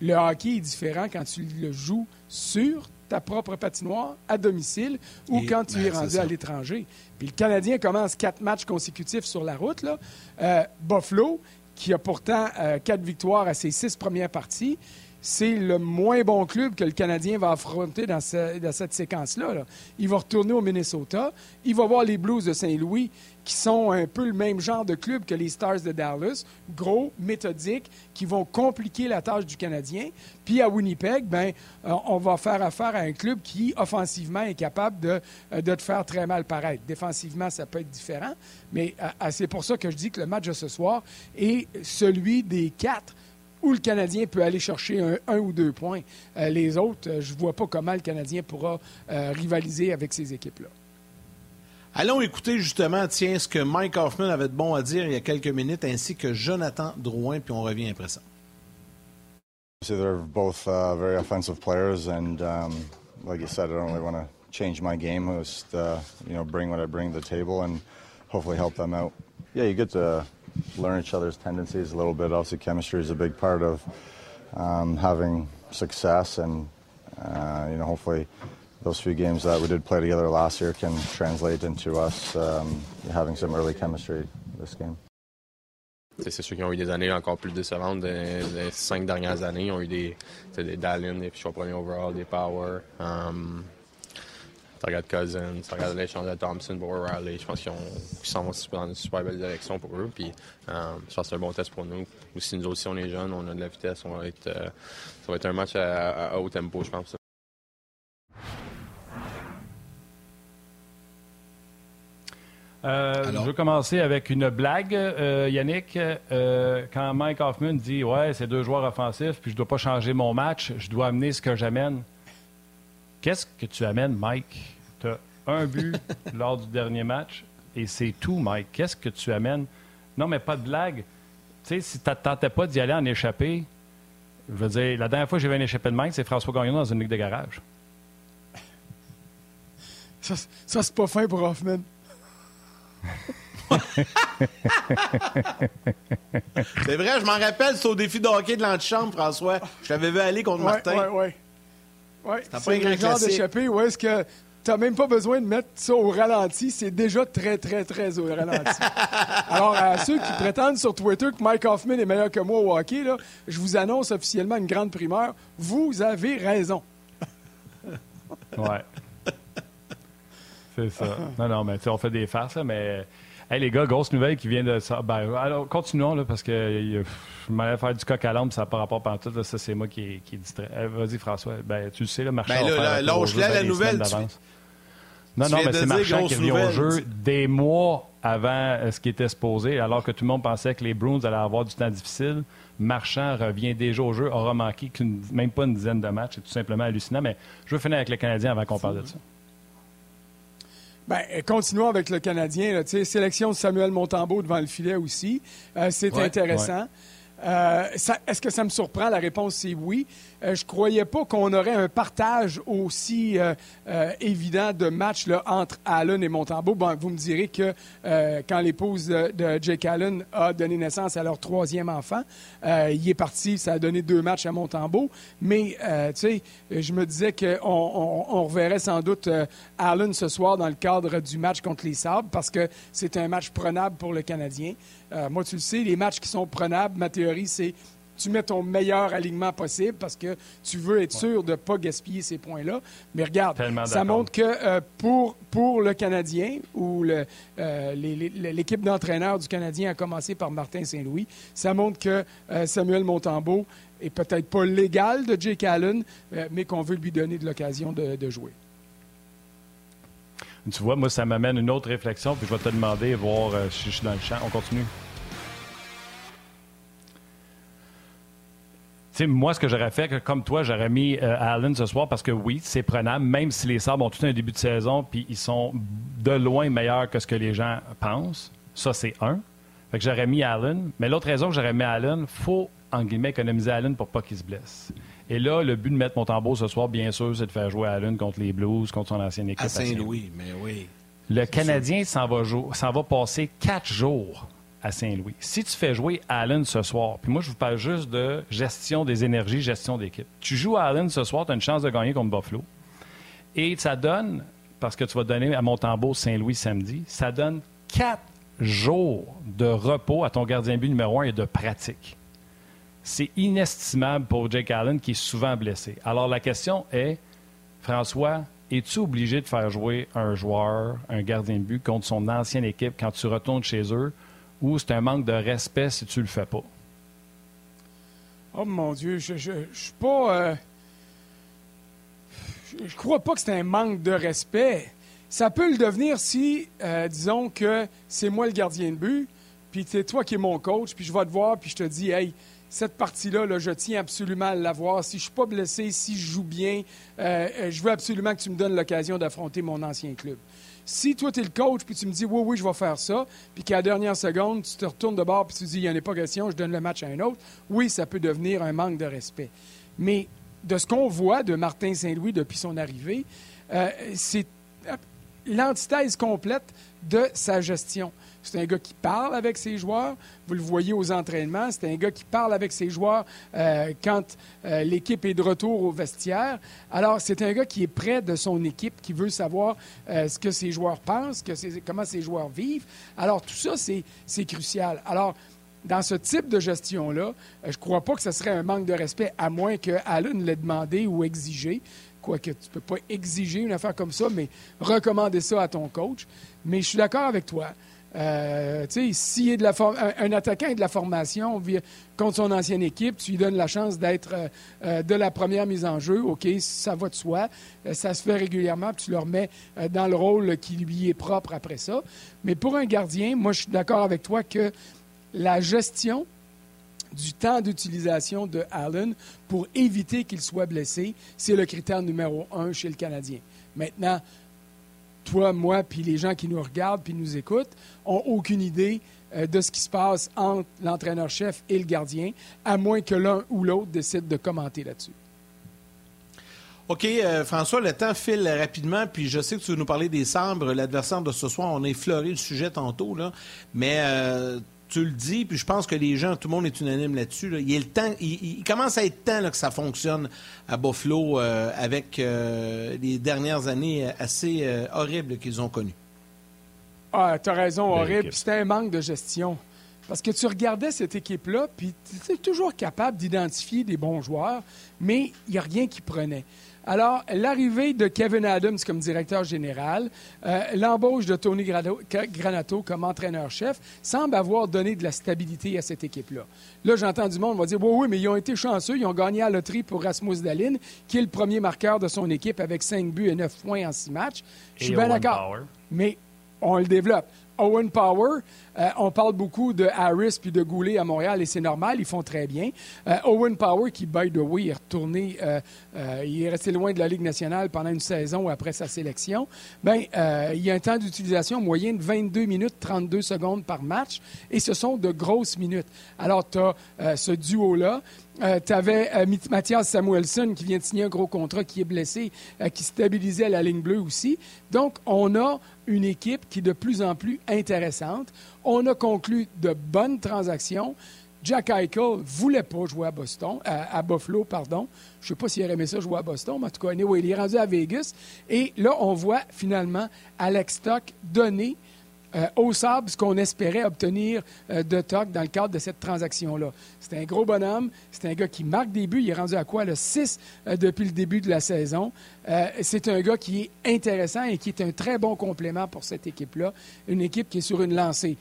[SPEAKER 3] le hockey est différent quand tu le joues sur ta propre patinoire à domicile ou quand tu ben, es rendu à l'étranger. Puis le Canadien commence quatre matchs consécutifs sur la route. Là. Euh, Buffalo, qui a pourtant euh, quatre victoires à ses six premières parties, c'est le moins bon club que le Canadien va affronter dans, cette séquence-là. Il va retourner au Minnesota. Il va voir les Blues de Saint-Louis, qui sont un peu le même genre de club que les Stars de Dallas, gros, méthodiques, qui vont compliquer la tâche du Canadien. Puis à Winnipeg, ben, euh, on va faire affaire à un club qui, offensivement, est capable de, euh, de te faire très mal paraître. Défensivement, ça peut être différent, mais euh, c'est pour ça que je dis que le match de ce soir est celui des quatre où le Canadien peut aller chercher un, ou deux points. les autres, je ne vois pas comment le Canadien pourra rivaliser avec ces équipes-là.
[SPEAKER 1] Allons écouter justement, tiens, ce que Mike Hoffman avait de bon à dire il y a quelques minutes, ainsi que Jonathan Drouin, puis on revient après ça.
[SPEAKER 4] They're both uh, very offensive players, and um, like you said, I don't really want to change my game. Just uh, you know, bring what I bring to the table, and hopefully help them out. Yeah, you get to learn each other's tendencies a little bit. Obviously, chemistry is a big part of um, having success, and uh, you know, hopefully those few games that we did play together last year can translate into us um, having some early chemistry this game.
[SPEAKER 5] C'est ceux qui ont eu des années encore plus décevantes. Les, cinq dernières années, ont eu des, des Dallin, des choix premiers overall, des Power. Um, tu regardes Cousins, tu regardes l'échange de Thompson pour Riley. Je pense qu'ils s'en vont dans une super belle direction pour eux. Puis, um, je pense que c'est un bon test pour nous. Aussi, nous aussi, on est jeunes, on a de la vitesse. On va être, euh, ça va être un match à, à haut tempo, je pense.
[SPEAKER 2] Euh, je veux commencer avec une blague, euh, Yannick. Euh, quand Mike Hoffman dit Ouais, c'est deux joueurs offensifs, puis je ne dois pas changer mon match, je dois amener ce que j'amène. Qu'est-ce que tu amènes, Mike? Tu as un but lors du dernier match et c'est tout, Mike. Qu'est-ce que tu amènes? Non, mais pas de blague. Tu sais, si tu tentais pas d'y aller en échappée, je veux dire, la dernière fois que j'ai vu un échappé de Mike, c'est François Gagnon dans une ligue de garage.
[SPEAKER 3] Ça, ça c'est pas fin pour Hoffman
[SPEAKER 1] c'est vrai, je m'en rappelle, c'est au défi de hockey de l'antichambre, François. Je t'avais vu aller contre Martin.
[SPEAKER 3] Oui, oui, oui. C'est un genre d'échappée où est-ce que tu n'as même pas besoin de mettre ça au ralenti. C'est déjà très, très, très au ralenti. Alors, à ceux qui prétendent sur Twitter que Mike Hoffman est meilleur que moi au hockey, là, je vous annonce officiellement une grande primeur. Vous avez raison.
[SPEAKER 2] ouais. C'est ça. Non, non, mais on fait des farces, mais. Hey, les gars, grosse nouvelle qui vient de ça. Ben, alors, continuons, là, parce que je m'allais faire du coq à l'ombre, ça n'a pas rapport à tout. ça, c'est moi qui, qui distrait. Vas-y, François. Ben, tu le sais, le marché.
[SPEAKER 1] Ben, là, lâche-la la nouvelle.
[SPEAKER 2] non, non, mais c'est Marchand qui vient au jeu des mois avant euh, ce qui était supposé, alors que tout le monde pensait que les Bruins allaient avoir du temps difficile. Marchand revient déjà au jeu, aura manqué même pas une dizaine de matchs. C'est tout simplement hallucinant. Mais je veux finir avec le Canadien avant qu'on parle de ça.
[SPEAKER 3] Bien, continuons avec le Canadien. sélection de Samuel Montembeau devant le filet aussi. Euh, c'est intéressant. Euh, est-ce que ça me surprend? La réponse, c'est oui. Euh, je ne croyais pas qu'on aurait un partage aussi euh, évident de match là, entre Allen et Montembeau. Bon, vous me direz que quand l'épouse de, Jake Allen a donné naissance à leur troisième enfant, il est parti, ça a donné deux matchs à Montembeau. Mais, tu sais, je me disais qu'on on, reverrait sans doute Allen ce soir dans le cadre du match contre les Sabres parce que c'est un match prenable pour le Canadien. Moi, tu le sais, les matchs qui sont prenables, ma théorie, c'est tu mets ton meilleur alignement possible parce que tu veux être sûr de ne pas gaspiller ces points-là. Mais regarde, ça montre que euh, pour, pour le Canadien, ou euh, l'équipe d'entraîneurs du Canadien a commencé par Martin Saint-Louis, ça montre que Samuel Montembeau est peut-être pas légal de Jake Allen, mais qu'on veut lui donner de l'occasion de, jouer.
[SPEAKER 2] Tu vois, moi, ça m'amène une autre réflexion, puis je vais te demander, voir si je suis dans le champ. On continue. Moi, ce que j'aurais fait, comme toi, j'aurais mis euh, Allen ce soir parce que oui, c'est prenable, même si les Sabres ont tout un début de saison, puis ils sont de loin meilleurs que ce que les gens pensent. Ça, c'est un. Fait que j'aurais mis Allen. Mais l'autre raison que j'aurais mis Allen, faut, en guillemets, économiser Allen pour pas qu'il se blesse. Et là, le but de mettre mon tambour ce soir, bien sûr, c'est de faire jouer Allen contre les Blues, contre son ancienne équipe. À
[SPEAKER 1] Saint-Louis, mais oui.
[SPEAKER 2] Le Canadien s'en va, va passer quatre jours à Saint-Louis. Si tu fais jouer Allen ce soir, puis moi, je vous parle juste de gestion des énergies, gestion d'équipe. Tu joues Allen ce soir, tu as une chance de gagner contre Buffalo. Et ça donne, parce que tu vas donner à Montembeau Saint-Louis samedi, ça donne quatre jours de repos à ton gardien but numéro un et de pratique. C'est inestimable pour Jake Allen qui est souvent blessé. Alors la question est, François, es-tu obligé de faire jouer un joueur, un gardien de but contre son ancienne équipe quand tu retournes chez eux ou c'est un manque de respect si tu le fais pas?
[SPEAKER 3] Oh mon Dieu, je, je, suis pas. Euh, je, crois pas que c'est un manque de respect. Ça peut le devenir si, euh, disons que c'est moi le gardien de but, puis c'est toi qui es mon coach, puis je vais te voir, puis je te dis, hey, cette partie-là, là, je tiens absolument à l'avoir. Si je ne suis pas blessé, si je joue bien, euh, je veux absolument que tu me donnes l'occasion d'affronter mon ancien club. Si toi, tu es le coach, puis tu me dis, oui, oui, je vais faire ça, puis qu'à la dernière seconde, tu te retournes de bord, puis tu dis, il n'y en a pas question, je donne le match à un autre, oui, ça peut devenir un manque de respect. Mais de ce qu'on voit de Martin Saint-Louis depuis son arrivée, euh, c'est l'antithèse complète de sa gestion. C'est un gars qui parle avec ses joueurs. Vous le voyez aux entraînements. C'est un gars qui parle avec ses joueurs euh, quand euh, l'équipe est de retour au vestiaire. Alors, c'est un gars qui est près de son équipe, qui veut savoir euh, ce que ses joueurs pensent, que comment ses joueurs vivent. Alors, tout ça, c'est crucial. Alors, dans ce type de gestion-là, je ne crois pas que ce serait un manque de respect, à moins que Allen l'ait demandé ou exigé. Quoique tu ne peux pas exiger une affaire comme ça, mais recommander ça à ton coach. Mais je suis d'accord avec toi. Euh, si un, attaquant est de la formation contre son ancienne équipe, tu lui donnes la chance d'être euh, euh, de la première mise en jeu, OK, ça va de soi. ça se fait régulièrement, puis tu le remets dans le rôle qui lui est propre après ça. Mais pour un gardien, moi, je suis d'accord avec toi que la gestion du temps d'utilisation de Allen pour éviter qu'il soit blessé, c'est le critère numéro un chez le Canadien. Maintenant, toi, moi, puis les gens qui nous regardent puis nous écoutent, ont aucune idée euh, de ce qui se passe entre l'entraîneur-chef et le gardien, à moins que l'un ou l'autre décide de commenter là-dessus.
[SPEAKER 1] OK, euh, François, le temps file rapidement, puis je sais que tu veux nous parler des Sabres, l'adversaire de ce soir. On a effleuré le sujet tantôt, là, mais euh, tu le dis, puis je pense que les gens, tout le monde est unanime là-dessus. Il, le temps, il, commence à être temps que ça fonctionne à Buffalo euh, avec euh, les dernières années assez euh, horribles qu'ils ont connues.
[SPEAKER 3] Ah, tu as raison, horrible. C'était un manque de gestion. Parce que tu regardais cette équipe-là, puis tu es toujours capable d'identifier des bons joueurs, mais il n'y a rien qui prenait. Alors, l'arrivée de Kevin Adams comme directeur général, euh, l'embauche de Tony Granato comme entraîneur-chef semble avoir donné de la stabilité à cette équipe-là. Là, j'entends du monde va dire oui, oui, mais ils ont été chanceux, ils ont gagné à la loterie pour Rasmus Dalin, qui est le premier marqueur de son équipe avec 5 buts et 9 points en 6 matchs. Je suis bien d'accord. Mais on le développe. Owen Power, euh, on parle beaucoup de Harris puis de Goulet à Montréal et c'est normal, ils font très bien. Euh, Owen Power, qui, by the way, est retourné, euh, il est resté loin de la Ligue nationale pendant une saison après sa sélection, ben, il y a un temps d'utilisation moyen de 22 minutes 32 secondes par match et ce sont de grosses minutes. Alors, tu as ce duo-là. Tu avais Mathias Samuelson qui vient de signer un gros contrat, qui est blessé, qui stabilisait la ligne bleue aussi. Donc, on a une équipe qui est de plus en plus intéressante. On a conclu de bonnes transactions. Jack Eichel voulait pas jouer à Boston, à, Buffalo, pardon. Je sais pas s'il aurait aimé ça jouer à Boston, mais en tout cas, il est rendu à Vegas. Et là, on voit finalement Alex Stock donner euh, au sable ce qu'on espérait obtenir euh, de Toc dans le cadre de cette transaction-là. C'est un gros bonhomme, c'est un gars qui marque des buts, il est rendu à quoi? Le 6 euh, depuis le début de la saison. c'est un gars qui est intéressant et qui est un très bon complément pour cette équipe-là, une équipe qui est sur une lancée.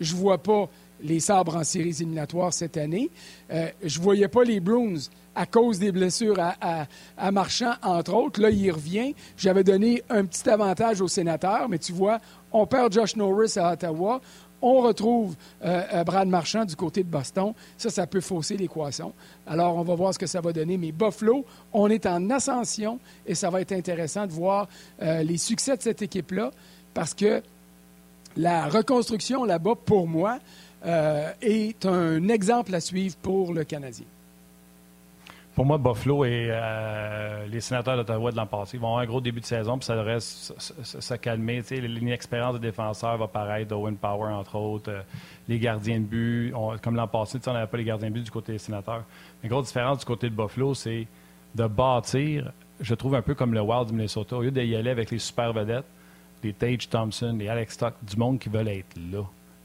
[SPEAKER 3] Je ne vois pas les sabres en séries éliminatoires cette année. je ne voyais pas les Bruins à cause des blessures à, Marchand, entre autres. Là, il revient. J'avais donné un petit avantage aux sénateurs, mais tu vois, on perd Josh Norris à Ottawa. On retrouve euh, euh, Brad Marchand du côté de Boston. Ça, ça peut fausser l'équation. Alors, on va voir ce que ça va donner. Mais Buffalo, on est en ascension et ça va être intéressant de voir euh, les succès de cette équipe-là parce que la reconstruction là-bas, pour moi, est un exemple à suivre pour le Canadien.
[SPEAKER 2] Pour moi, Buffalo et euh, les sénateurs d'Ottawa de l'an passé vont avoir un gros début de saison, puis ça devrait se, calmer. L'inexpérience des défenseurs va paraître, Owen Power, entre autres, euh, les gardiens de but. comme l'an passé, on n'avait pas les gardiens de but du côté des sénateurs. Mais grosse différence du côté de Buffalo, c'est de bâtir, je trouve un peu comme le Wild du Minnesota. Au lieu d'y aller avec les super vedettes, les Tage Thompson, les Alex Stock, du monde qui veulent être là.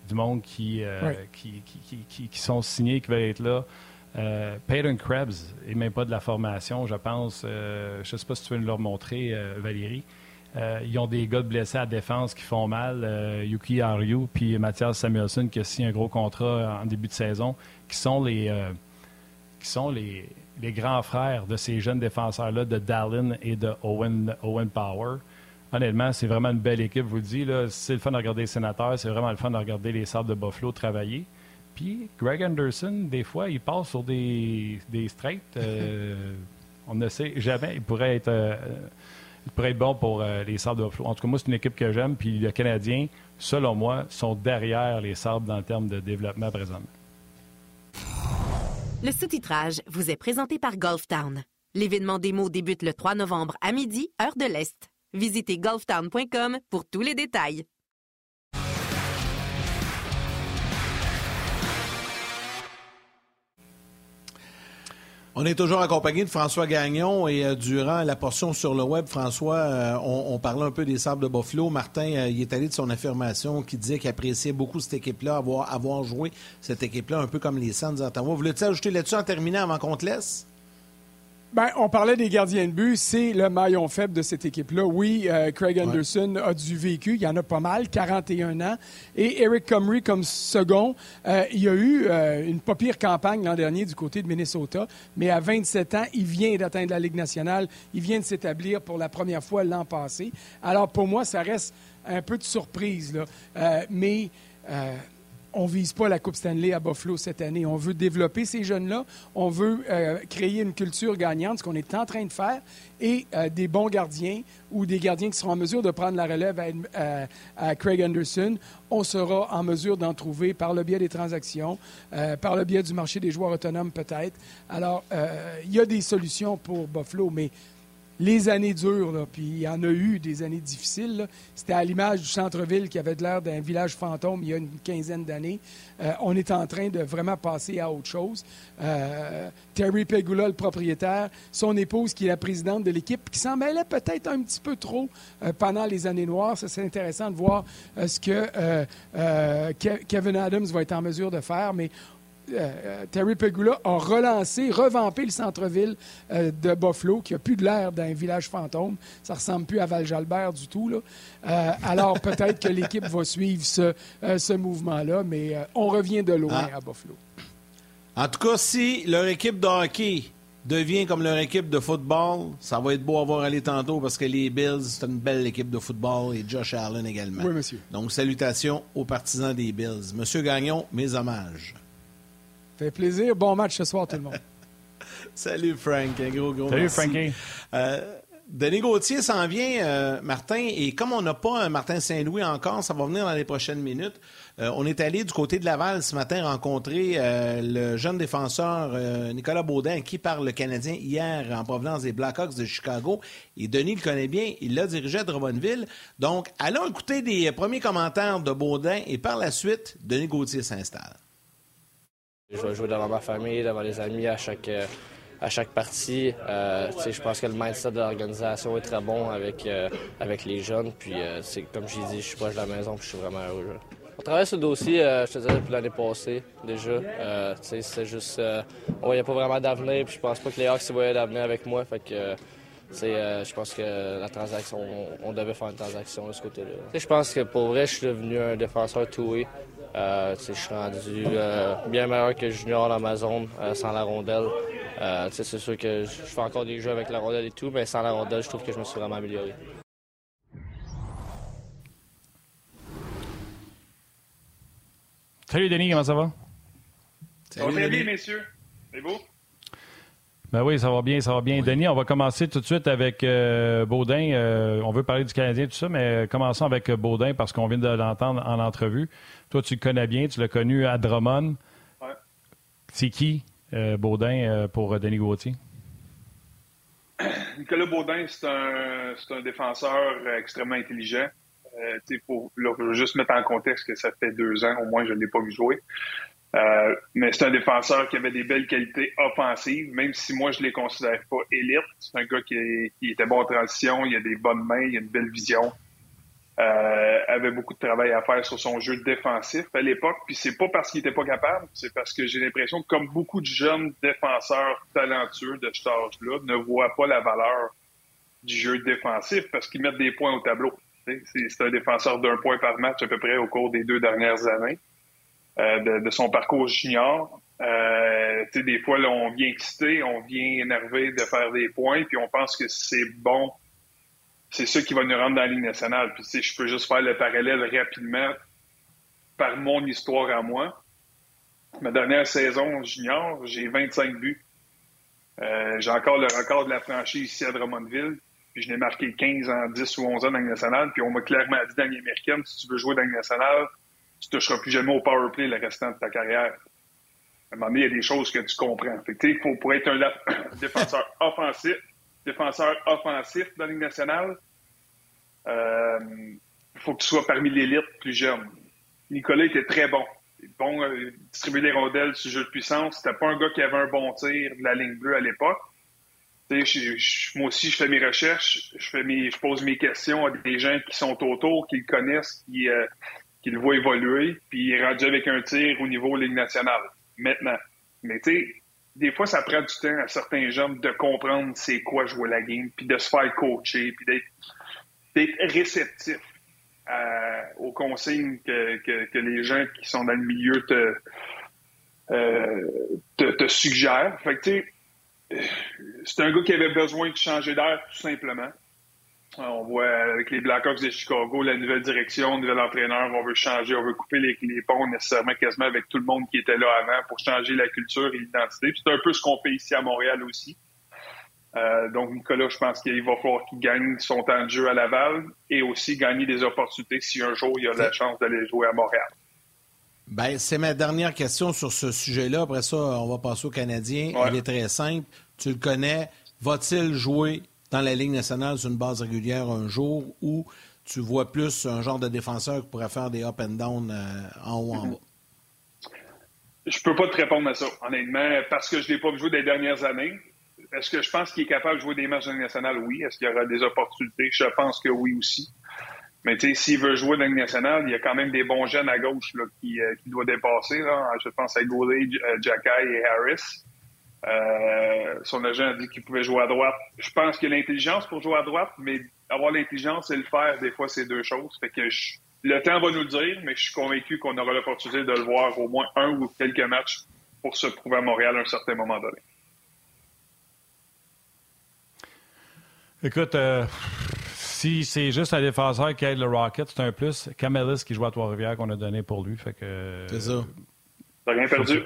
[SPEAKER 2] Du monde qui, euh, qui, qui, qui sont signés, qui veulent être là. Euh, Peyton Krebs et même pas de la formation, je pense. Euh, je ne sais pas si tu veux nous le remontrer, euh, Valérie. ils ont des gars blessés à défense qui font mal. Yuki Aryu puis Mathias Samuelson qui a signé un gros contrat en début de saison, qui sont les, qui sont les, les, grands frères de ces jeunes défenseurs-là, de Dallin et de Owen, Owen Power. honnêtement, c'est vraiment une belle équipe, je vous le dis. C'est le fun de regarder les sénateurs, c'est vraiment le fun de regarder les Sables de Buffalo travailler. Puis Greg Anderson, des fois, il passe sur des, des straights. Euh, on ne sait jamais. Il pourrait être, euh, il pourrait être bon pour euh, les Sables de Buffalo. En tout cas, moi, c'est une équipe que j'aime. Puis les Canadiens, selon moi, sont derrière les Sables dans le terme de développement présent.
[SPEAKER 6] Le sous-titrage vous est présenté par Golftown. L'événement démo débute le 3 novembre à midi, heure de l'Est. Visitez golftown.com pour tous les détails.
[SPEAKER 1] On est toujours accompagné de François Gagnon et euh, durant la portion sur le web, François, euh, on, parlait un peu des sables de Buffalo. Martin, euh, il est allé de son affirmation qui disait qu'il appréciait beaucoup cette équipe-là, avoir, joué cette équipe-là un peu comme les Sands d'Ottawa. Voulez-vous ajouter là-dessus en terminant avant qu'on te laisse?
[SPEAKER 3] Ben, on parlait des gardiens de but, c'est le maillon faible de cette équipe-là. Oui, euh, Craig Anderson a du vécu, il y en a pas mal, 41 ans. Et Eric Comrie comme second, euh, il a eu euh, une pas pire campagne l'an dernier du côté de Minnesota, mais à 27 ans, il vient d'atteindre la Ligue nationale, il vient de s'établir pour la première fois l'an passé. Alors pour moi, ça reste un peu de surprise, là. mais on vise pas la Coupe Stanley à Buffalo cette année. On veut développer ces jeunes-là. On veut euh, créer une culture gagnante, ce qu'on est en train de faire, et euh, des bons gardiens ou des gardiens qui seront en mesure de prendre la relève à, Craig Anderson. On sera en mesure d'en trouver par le biais des transactions, euh, par le biais du marché des joueurs autonomes peut-être. Alors, il y a des solutions pour Buffalo, mais les années dures, puis il y en a eu des années difficiles. C'était à l'image du centre-ville qui avait l'air d'un village fantôme il y a une quinzaine d'années. Euh, on est en train de vraiment passer à autre chose. Euh, Terry Pegula, le propriétaire, son épouse qui est la présidente de l'équipe, qui s'en mêlait peut-être un petit peu trop euh, pendant les années noires. Ça, c'est intéressant de voir ce que Kevin Adams va être en mesure de faire, mais euh, euh, Terry Pegula a relancé, revampé le centre-ville euh, de Buffalo, qui a plus de l'air d'un village fantôme. Ça ressemble plus à Val-Jalbert du tout. alors peut-être que l'équipe va suivre ce, mouvement-là, mais on revient de loin ah. à Buffalo.
[SPEAKER 1] En tout cas, si leur équipe de hockey devient comme leur équipe de football, ça va être beau à voir aller tantôt parce que les Bills, c'est une belle équipe de football et Josh Allen également.
[SPEAKER 3] Oui, monsieur.
[SPEAKER 1] Donc, salutations aux partisans des Bills. Monsieur Gagnon, mes hommages
[SPEAKER 3] fait plaisir. Bon match ce soir, tout le monde.
[SPEAKER 1] Salut, Frank. Un gros, gros
[SPEAKER 2] Salut, Frankie.
[SPEAKER 1] Euh, Denis Gauthier s'en vient, euh, Martin, et comme on n'a pas un Martin Saint-Louis encore, ça va venir dans les prochaines minutes. Euh, on est allé du côté de Laval ce matin rencontrer le jeune défenseur Nicolas Baudin qui parle le Canadien hier en provenance des Blackhawks de Chicago. Et Denis le connaît bien, il l'a dirigé à Drummondville. Donc, allons écouter des premiers commentaires de Baudin et par la suite, Denis Gauthier s'installe.
[SPEAKER 7] Je vais jouer devant ma famille, devant les amis à chaque, euh, à chaque partie. Euh, je pense que le mindset de l'organisation est très bon avec, euh, avec les jeunes. Puis, c'est comme j'ai dit, je suis proche de la maison puis je suis vraiment heureux. On travaille sur le dossier, je te dirais, depuis l'année passée déjà. c'est juste, on voyait pas vraiment d'avenir. Puis je pense pas que les Hawks voyaient d'avenir avec moi. Fait que, je pense que la transaction, on, devait faire une transaction de ce côté-là. Je pense que pour vrai, je suis devenu un défenseur two-way. Euh, je suis rendu euh, bien meilleur que Junior dans ma zone euh, sans la rondelle. c'est sûr que je fais encore des jeux avec la rondelle et tout, mais sans la rondelle, je trouve que je me suis vraiment amélioré.
[SPEAKER 2] Salut Denis, comment ça va?
[SPEAKER 8] Ça va très bien, messieurs. C'est beau?
[SPEAKER 2] Ben oui, ça va bien, ça va bien. Denis, on va commencer tout de suite avec Baudin. on veut parler du Canadien, tout ça, mais commençons avec Baudin parce qu'on vient de l'entendre en entrevue. Toi, tu le connais bien, tu l'as connu à Drummond.
[SPEAKER 8] Ouais.
[SPEAKER 2] C'est qui, euh, Baudin, euh, pour euh, Denis Gauthier?
[SPEAKER 8] Nicolas Baudin, c'est un, un, défenseur extrêmement intelligent. Faut juste mettre en contexte que ça fait deux ans, au moins, je ne l'ai pas vu jouer. Mais c'est un défenseur qui avait des belles qualités offensives, même si moi, je ne les considère pas élites. C'est un gars qui, était bon en transition, il a des bonnes mains, il a une belle vision. Euh, avait beaucoup de travail à faire sur son jeu défensif à l'époque. Puis c'est pas parce qu'il était pas capable, c'est parce que j'ai l'impression que comme beaucoup de jeunes défenseurs talentueux de cet âge-là ne voient pas la valeur du jeu défensif parce qu'ils mettent des points au tableau. C'est un défenseur d'un point par match à peu près au cours des deux dernières années euh, de, de, son parcours junior. Euh, des fois, là, on vient excité, on vient énervé de faire des points, puis on pense que c'est bon c'est ça qui va nous rendre dans la Ligue nationale. Puis, je peux juste faire le parallèle rapidement par mon histoire à moi. Ma dernière saison junior, j'ai 25 buts. Euh, j'ai encore le record de la franchise ici à Drummondville. Puis je n'ai marqué 15 en 10 ou 11 ans dans la nationale. Puis on m'a clairement dit dans l'américaine, si tu veux jouer dans la nationale, tu ne toucheras plus jamais au power play le restant de ta carrière. À un moment donné, il y a des choses que tu comprends. Fait que, faut, pour être un défenseur offensif, défenseur offensif dans la Ligue nationale, il euh, faut que tu sois parmi l'élite plus jeune. Nicolas était très bon. Bon, euh, distribuer des rondelles sur jeu de puissance. C'était pas un gars qui avait un bon tir de la ligne bleue à l'époque. moi aussi, je fais mes recherches, je fais mes, je pose mes questions à des gens qui sont autour, qui le connaissent, qui, euh, qui le voient évoluer, puis il est rendu avec un tir au niveau Ligue nationale, maintenant. Mais tu sais, des fois, ça prend du temps à certains jeunes de comprendre c'est quoi jouer la game, puis de se faire coacher, puis d'être réceptif aux consignes que, les gens qui sont dans le milieu te, euh, te, suggèrent. Fait que, c'est un gars qui avait besoin de changer d'air, tout simplement. On voit avec les Blackhawks de Chicago, la nouvelle direction, le nouvel entraîneur, on veut changer, on veut couper les, les, ponts nécessairement quasiment avec tout le monde qui était là avant pour changer la culture et l'identité. C'est un peu ce qu'on fait ici à Montréal aussi. Euh, donc, Nicolas, je pense qu'il va falloir qu'il gagne son temps de jeu à Laval et aussi gagner des opportunités si un jour il a la chance d'aller jouer à Montréal.
[SPEAKER 1] Ben, c'est ma dernière question sur ce sujet-là. Après ça, on va passer au Canadien. Elle est très simple. Tu le connais. Va-t-il jouer dans la Ligue nationale sur une base régulière un jour ou tu vois plus un genre de défenseur qui pourrait faire des up and down euh, en haut, en bas?
[SPEAKER 8] Je peux pas te répondre à ça, honnêtement, parce que je ne l'ai pas vu jouer des dernières années. Est-ce que je pense qu'il est capable de jouer des matchs de nationale? Oui. Est-ce qu'il y aura des opportunités? Je pense que oui aussi. Mais tu sais, s'il veut jouer dans la nationale, il y a quand même des bons jeunes à gauche là, qui, euh, qui doivent dépasser. Là. Je pense à Goulet, euh, Jacky et Harris. Euh, son agent a dit qu'il pouvait jouer à droite. Je pense qu'il a l'intelligence pour jouer à droite, mais avoir l'intelligence et le faire, des fois, c'est deux choses. Fait que le temps va nous le dire, mais je suis convaincu qu'on aura l'opportunité de le voir au moins un ou quelques matchs pour se prouver à Montréal à un certain moment donné.
[SPEAKER 2] Écoute, euh, si c'est juste un défenseur qui aide le Rocket, c'est un plus. Camelis qui joue à Trois-Rivières qu'on a donné pour lui. Fait que,
[SPEAKER 1] c'est ça.
[SPEAKER 8] T'as rien perdu?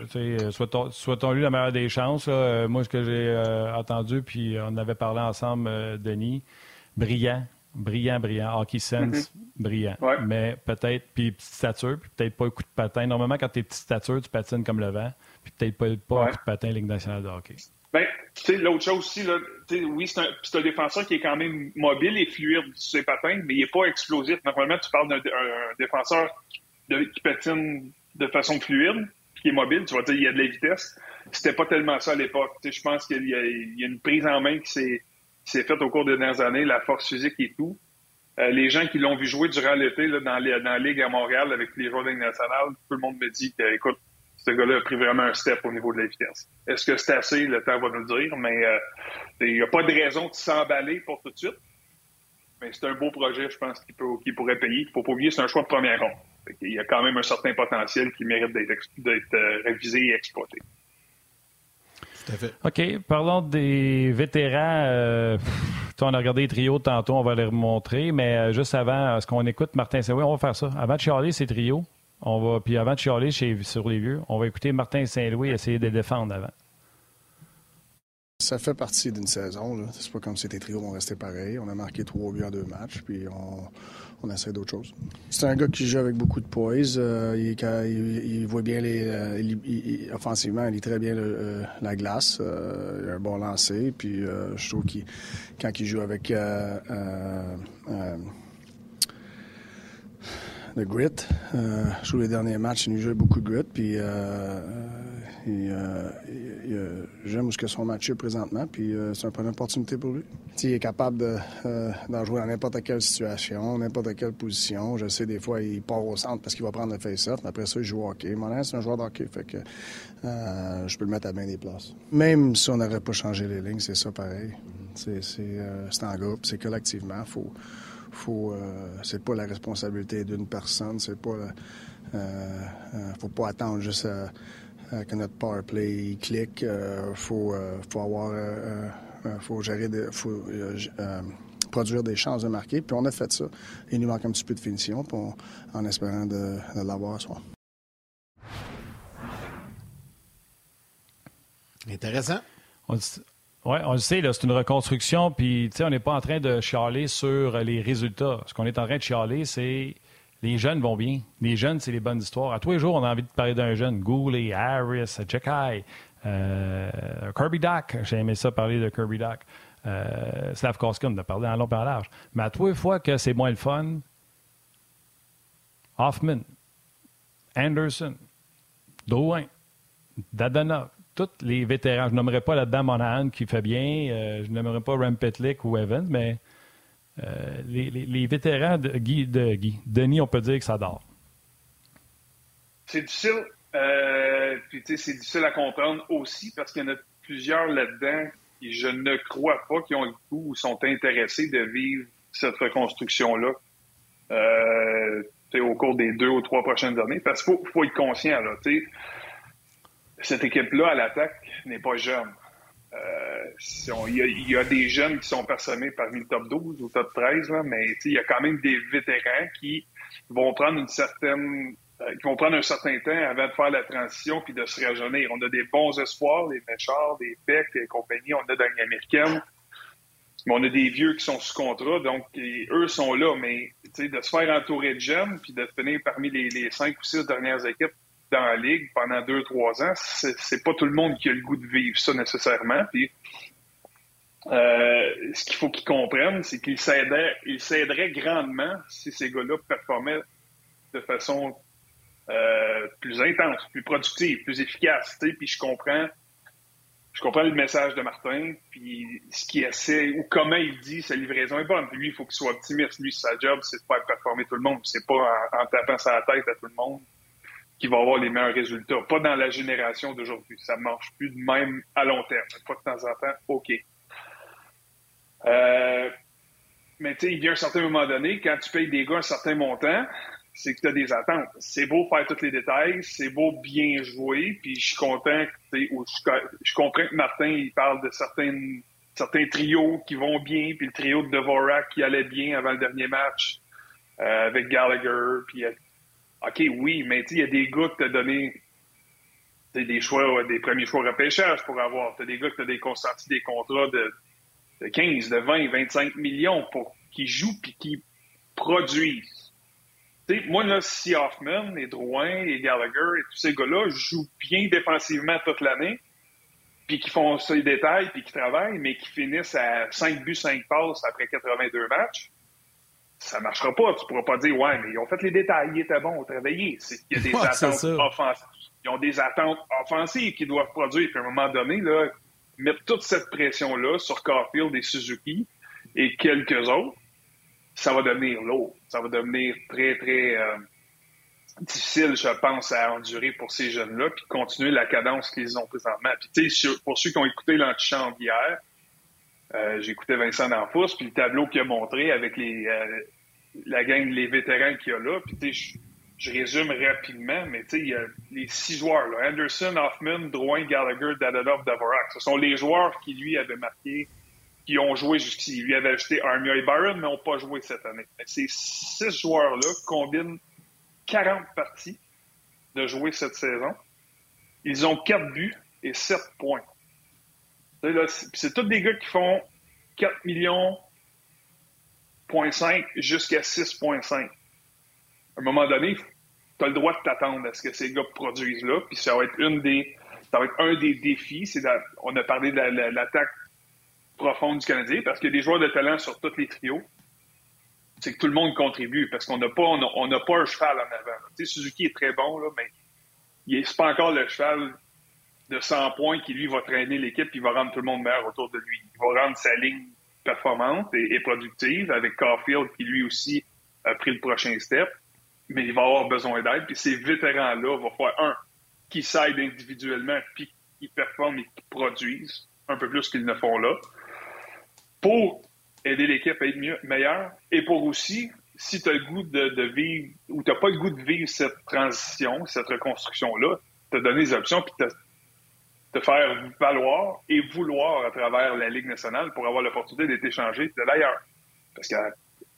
[SPEAKER 2] Soit-on lui la meilleure des chances. Euh, moi, ce que j'ai euh, entendu, puis on avait parlé ensemble, Denis, brillant, brillant, brillant. Hockey sense, mm-hmm. brillant. Mais peut-être, puis petite stature, puis peut-être pas un coup de patin. Normalement, quand t'es petite stature, tu patines comme le vent, puis peut-être pas, pas un coup de patin Ligue nationale de hockey.
[SPEAKER 8] Ben, tu sais, l'autre chose aussi, là, oui, c'est un, un, défenseur qui est quand même mobile et fluide sur ses patins, mais il n'est pas explosif. Normalement, tu parles d'un défenseur qui patine de façon fluide, qui est mobile, tu vas il y a de la vitesse. C'était pas tellement ça à l'époque. Je pense qu'il y, a une prise en main qui s'est faite au cours des dernières années, la force physique et tout. Euh, les gens qui l'ont vu jouer durant l'été dans, la Ligue à Montréal avec les joueurs de tout le monde me dit que, écoute, ce gars-là a pris vraiment un step au niveau de la vitesse. Est-ce que c'est assez? Le temps va nous le dire, mais euh, il n'y a pas de raison de s'emballer pour tout de suite. Mais c'est un beau projet, je pense, qui, pourrait payer. Il ne faut pas oublier, c'est un choix de première ronde. Il y a quand même un certain potentiel qui mérite d'être euh, révisé et exploité.
[SPEAKER 2] Tout à fait. OK. Parlons des vétérans. Euh, on a regardé les trios tantôt, on va les remontrer. Mais juste avant, est-ce qu'on écoute Martin Oui, on va faire ça. Avant de chialer ces trios, on va, puis avant de chialer chez, sur les vieux, on va écouter Martin Saint-Louis essayer de défendre avant.
[SPEAKER 9] Ça fait partie d'une saison. C'est pas comme si les trios vont rester pareils. On a marqué trois buts en deux matchs, puis on, on essaie d'autres choses. C'est un gars qui joue avec beaucoup de poise. Euh, il, voit bien les. Euh, offensivement, il lit très bien euh, la glace. il a un bon lancer. Puis je trouve qu'il quand il joue avec de grit. Je trouve les derniers matchs, il nous joue beaucoup de grit. Puis euh, euh, j'aime où que son match est présentement. Puis c'est une opportunité pour lui. il est capable d'en jouer dans n'importe quelle situation, n'importe quelle position. Je sais, des fois, il part au centre parce qu'il va prendre le face-off. Mais après ça, il joue au hockey. Monin, c'est un joueur de hockey. Fait que je peux le mettre à bien des places. Même si on n'aurait pas changé les lignes, c'est ça pareil. C'est en groupe, c'est collectivement. Faut, faut, euh, c'est pas la responsabilité d'une personne, c'est pas, euh, euh, faut pas attendre juste que notre power play clique. faut, faut avoir, faut gérer, faut, produire des chances de marquer. Puis on a fait ça. Il nous manque un petit peu de finition en espérant de, l'avoir ce soir.
[SPEAKER 1] Intéressant.
[SPEAKER 2] On, oui, on le sait, c'est une reconstruction, puis on n'est pas en train de chialer sur les résultats. Ce qu'on est en train de chialer, c'est les jeunes vont bien. Les jeunes, c'est les bonnes histoires. À tous les jours, on a envie de parler d'un jeune. Goulet, Harris, Jekai, euh, Kirby Duck. J'ai aimé ça parler de Kirby Duck. Euh, Slavkowski, on a parlé en long et en large. Mais à tous les fois que c'est moins le fun, Hoffman, Anderson, Drouin, Dadana, tous les vétérans. Je n'aimerais pas là-dedans Monahan qui fait bien. Euh, je n'aimerais pas Rampetlick ou Evans, mais euh, les, vétérans de Guy, de Guy, Denis, on peut dire que ça dort.
[SPEAKER 8] C'est difficile. Euh, c'est difficile à comprendre aussi parce qu'il y en a plusieurs là-dedans qui, je ne crois pas, qui ont le goût ou sont intéressés de vivre cette reconstruction-là au cours des deux ou trois prochaines années. Parce qu'il faut, être conscient. Là, cette équipe-là à l'attaque n'est pas jeune. Euh, il, y a, des jeunes qui sont personnés parmi le top 12 ou top 13, mais il y a quand même des vétérans qui vont prendre une certaine euh, qui vont prendre un certain temps avant de faire la transition puis de se rajeunir. On a des bons espoirs, des Méchards, des Peck et compagnie, on a dans l'américaine. Mais on a des vieux qui sont sous contrat, donc eux sont là, mais de se faire entourer de jeunes puis de finir parmi les cinq ou six dernières équipes dans la ligue pendant deux, trois ans, c'est pas tout le monde qui a le goût de vivre ça nécessairement. Puis, euh, ce qu'il faut qu'ils comprennent, c'est qu'ils s'aideraient grandement si ces gars-là performaient de façon euh, plus intense, plus productive, plus efficace. Puis je comprends, je comprends le message de Martin, puis ce qu'il essaie ou comment il dit sa livraison est bonne. Lui, il faut qu'il soit optimiste. Lui, sa job, c'est de faire performer tout le monde. C'est pas en, en tapant sa tête à tout le monde qui va avoir les meilleurs résultats. Pas dans la génération d'aujourd'hui. Ça ne marche plus de même à long terme. Pas de temps en temps, OK. Euh, mais tu sais, il vient un certain moment donné, quand tu payes des gars un certain montant, c'est que tu as des attentes. C'est beau faire tous les détails, c'est beau bien jouer, puis je suis content, que, je, comprends que Martin, il parle de certains, certains trios qui vont bien, puis le trio de Devorak qui allait bien avant le dernier match euh, avec Gallagher, puis OK, oui, mais il y a des gars que tu as donné des choix, des premiers choix repêchage pour avoir. Tu as des gars que tu as des des contrats de, 15, de 20, 25 millions pour qui jouent puis qui produisent. moi, là, si Hoffman et Drouin et Gallagher et tous ces gars-là jouent bien défensivement toute l'année, puis qui font ces détails, puis qui travaillent, mais qui finissent à 5 buts, 5 passes après 82 matchs, ça marchera pas. Tu pourras pas dire, ouais, mais ils ont fait les détails, ils étaient bons, travaillé. Il y a des attentes offensives. Ils ont des attentes offensives qu'ils doivent produire. Puis à un moment donné, là, mettre toute cette pression-là sur Carfield et Suzuki et quelques autres, ça va devenir lourd. Ça va devenir très, très euh, difficile, je pense, à endurer pour ces jeunes-là, puis continuer la cadence qu'ils ont présentement. Puis, tu sais, pour ceux qui ont écouté l'antichambre hier, j'écoutais Vincent D'Anfous, puis le tableau qu'il a montré avec euh, la gang, les vétérans qu'il y a là. Puis, je, je résume rapidement, mais il y a les six joueurs, Anderson, Hoffman, Drouin, Gallagher, Dadadov, Davorak. Ce sont les joueurs qui, lui, avaient marqué, qui ont joué jusqu'ici. Il lui avait ajouté Armia et Byron, mais n'ont pas joué cette année. Ces six joueurs-là combinent 40 parties de jouer cette saison. Ils ont quatre buts et sept points. C'est tous des gars qui font 4 millions, jusqu'à 6,5. À un moment donné, tu as le droit de t'attendre à ce que ces gars produisent là, puis ça va être une des ça va être un des défis. C'est on a parlé de l'attaque profonde du Canadien parce qu'il y a des joueurs de talent sur tous les trios. C'est que tout le monde contribue parce qu'on n'a pas on n'a pas un cheval en avant. Tu sais, Suzuki est très bon là, mais il n'est pas encore le cheval de 100 points qui, lui, va traîner l'équipe et va rendre tout le monde meilleur autour de lui. Il va rendre sa ligne performante et, productive avec Caulfield qui, lui aussi, a pris le prochain step. Mais il va avoir besoin d'aide. Puis ces vétérans-là vont faire, un, qui s'aident individuellement puis qui performent et qui produisent un peu plus qu'ils ne font là pour aider l'équipe à être mieux, meilleure et pour aussi, si tu as le goût de, vivre ou tu n'as pas le goût de vivre cette transition, cette reconstruction-là, te donner des options puis te faire valoir et vouloir à travers la Ligue nationale pour avoir l'opportunité d'être échangé de l'ailleurs. Parce qu'à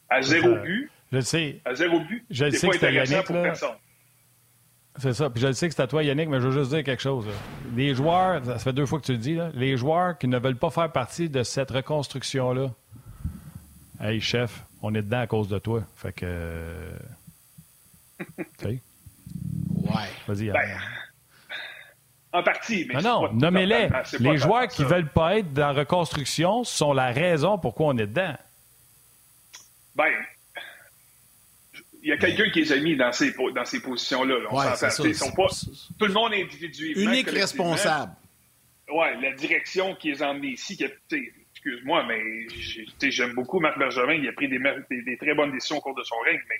[SPEAKER 8] à zéro but,
[SPEAKER 2] je sais.
[SPEAKER 8] à zéro but,
[SPEAKER 2] je
[SPEAKER 8] c'est
[SPEAKER 2] sais
[SPEAKER 8] pas
[SPEAKER 2] que
[SPEAKER 8] intéressant
[SPEAKER 2] Yannick,
[SPEAKER 8] pour
[SPEAKER 2] là.
[SPEAKER 8] personne.
[SPEAKER 2] C'est ça. Puis je le sais que c'est à toi, Yannick, mais je veux juste dire quelque chose. là. Les joueurs, ça fait deux fois que tu le dis, là, les joueurs qui ne veulent pas faire partie de cette reconstruction-là, hey, chef, on est dedans à cause de toi. Fait que. euh, tu sais,
[SPEAKER 1] Ouais.
[SPEAKER 2] vas-y.
[SPEAKER 8] Ben,
[SPEAKER 2] Yann.
[SPEAKER 8] En partie, mais
[SPEAKER 2] non,
[SPEAKER 8] c'est
[SPEAKER 2] non, nommez-les. Les joueurs qui
[SPEAKER 8] ça.
[SPEAKER 2] veulent pas être dans la reconstruction sont la raison pourquoi on est dedans.
[SPEAKER 8] Ben, il y a quelqu'un qui les a mis dans ces, dans ces positions-là. là. On
[SPEAKER 1] Ouais,
[SPEAKER 8] s'entend.
[SPEAKER 1] c'est ça.
[SPEAKER 8] Ils sont pas,
[SPEAKER 1] C'est-
[SPEAKER 8] tout le monde individuellement.
[SPEAKER 1] Unique responsable.
[SPEAKER 8] Ouais, la direction qui les a emmenés ici, qui a- excuse-moi, mais j'aime beaucoup Marc Bergevin. Il a pris des, mer- des- des très bonnes décisions au cours de son règne, mais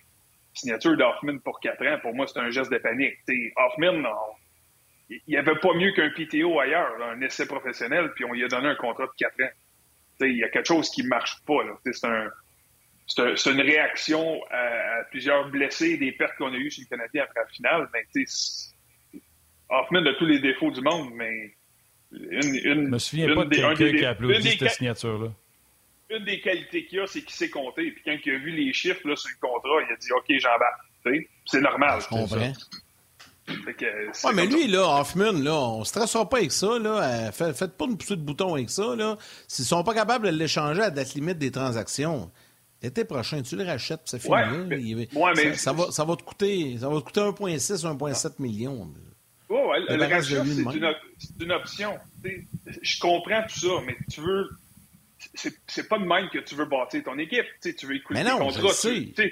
[SPEAKER 8] signature d'Hoffman pour 4 ans, pour moi, c'est un geste de panique. Hoffman, non, il n'y avait pas mieux qu'un PTO ailleurs, là, un essai professionnel, puis on lui a donné un contrat de 4 ans. Tu sais, Il y a quelque chose qui ne marche pas. C'est un, c'est un- c'est une réaction à, à plusieurs blessés et des pertes qu'on a eues sur le Canadien après la finale. Mais Hoffman a tous les défauts du monde, mais une, une,
[SPEAKER 2] Je me souviens
[SPEAKER 8] une
[SPEAKER 2] pas de quelqu'un
[SPEAKER 8] des-
[SPEAKER 2] qui a applaudi cette signature-là.
[SPEAKER 8] une des qualités qu'il a, c'est qu'il sait compter. Puis quand il a vu les chiffres là, sur le contrat, il a dit OK, j'embarque. Tu sais, C'est normal.
[SPEAKER 1] Je comprends.
[SPEAKER 8] Que, c'est
[SPEAKER 1] Ouais, mais lui, là, Hoffman, là, on ne stressera pas avec ça. Là. Euh, fait- faites pas une poussée de bouton avec ça. Là. S'ils sont pas capables de l'échanger à date limite des transactions, l'été prochain, tu le rachètes, c'est fini.
[SPEAKER 8] Ouais,
[SPEAKER 1] là.
[SPEAKER 8] mais-
[SPEAKER 1] Il-
[SPEAKER 8] ouais, mais-
[SPEAKER 1] ça, ça va, ça va te coûter, ça va te coûter 1,6, 1,7 millions.
[SPEAKER 8] ça. Ouais, ouais,
[SPEAKER 1] Le
[SPEAKER 8] rachat, c'est une, op- une option. Je comprends tout ça, mais tu veux. C'est pas de même que tu veux bâtir ton équipe. Tu veux écouter
[SPEAKER 1] non,
[SPEAKER 8] tes contrats. Tu,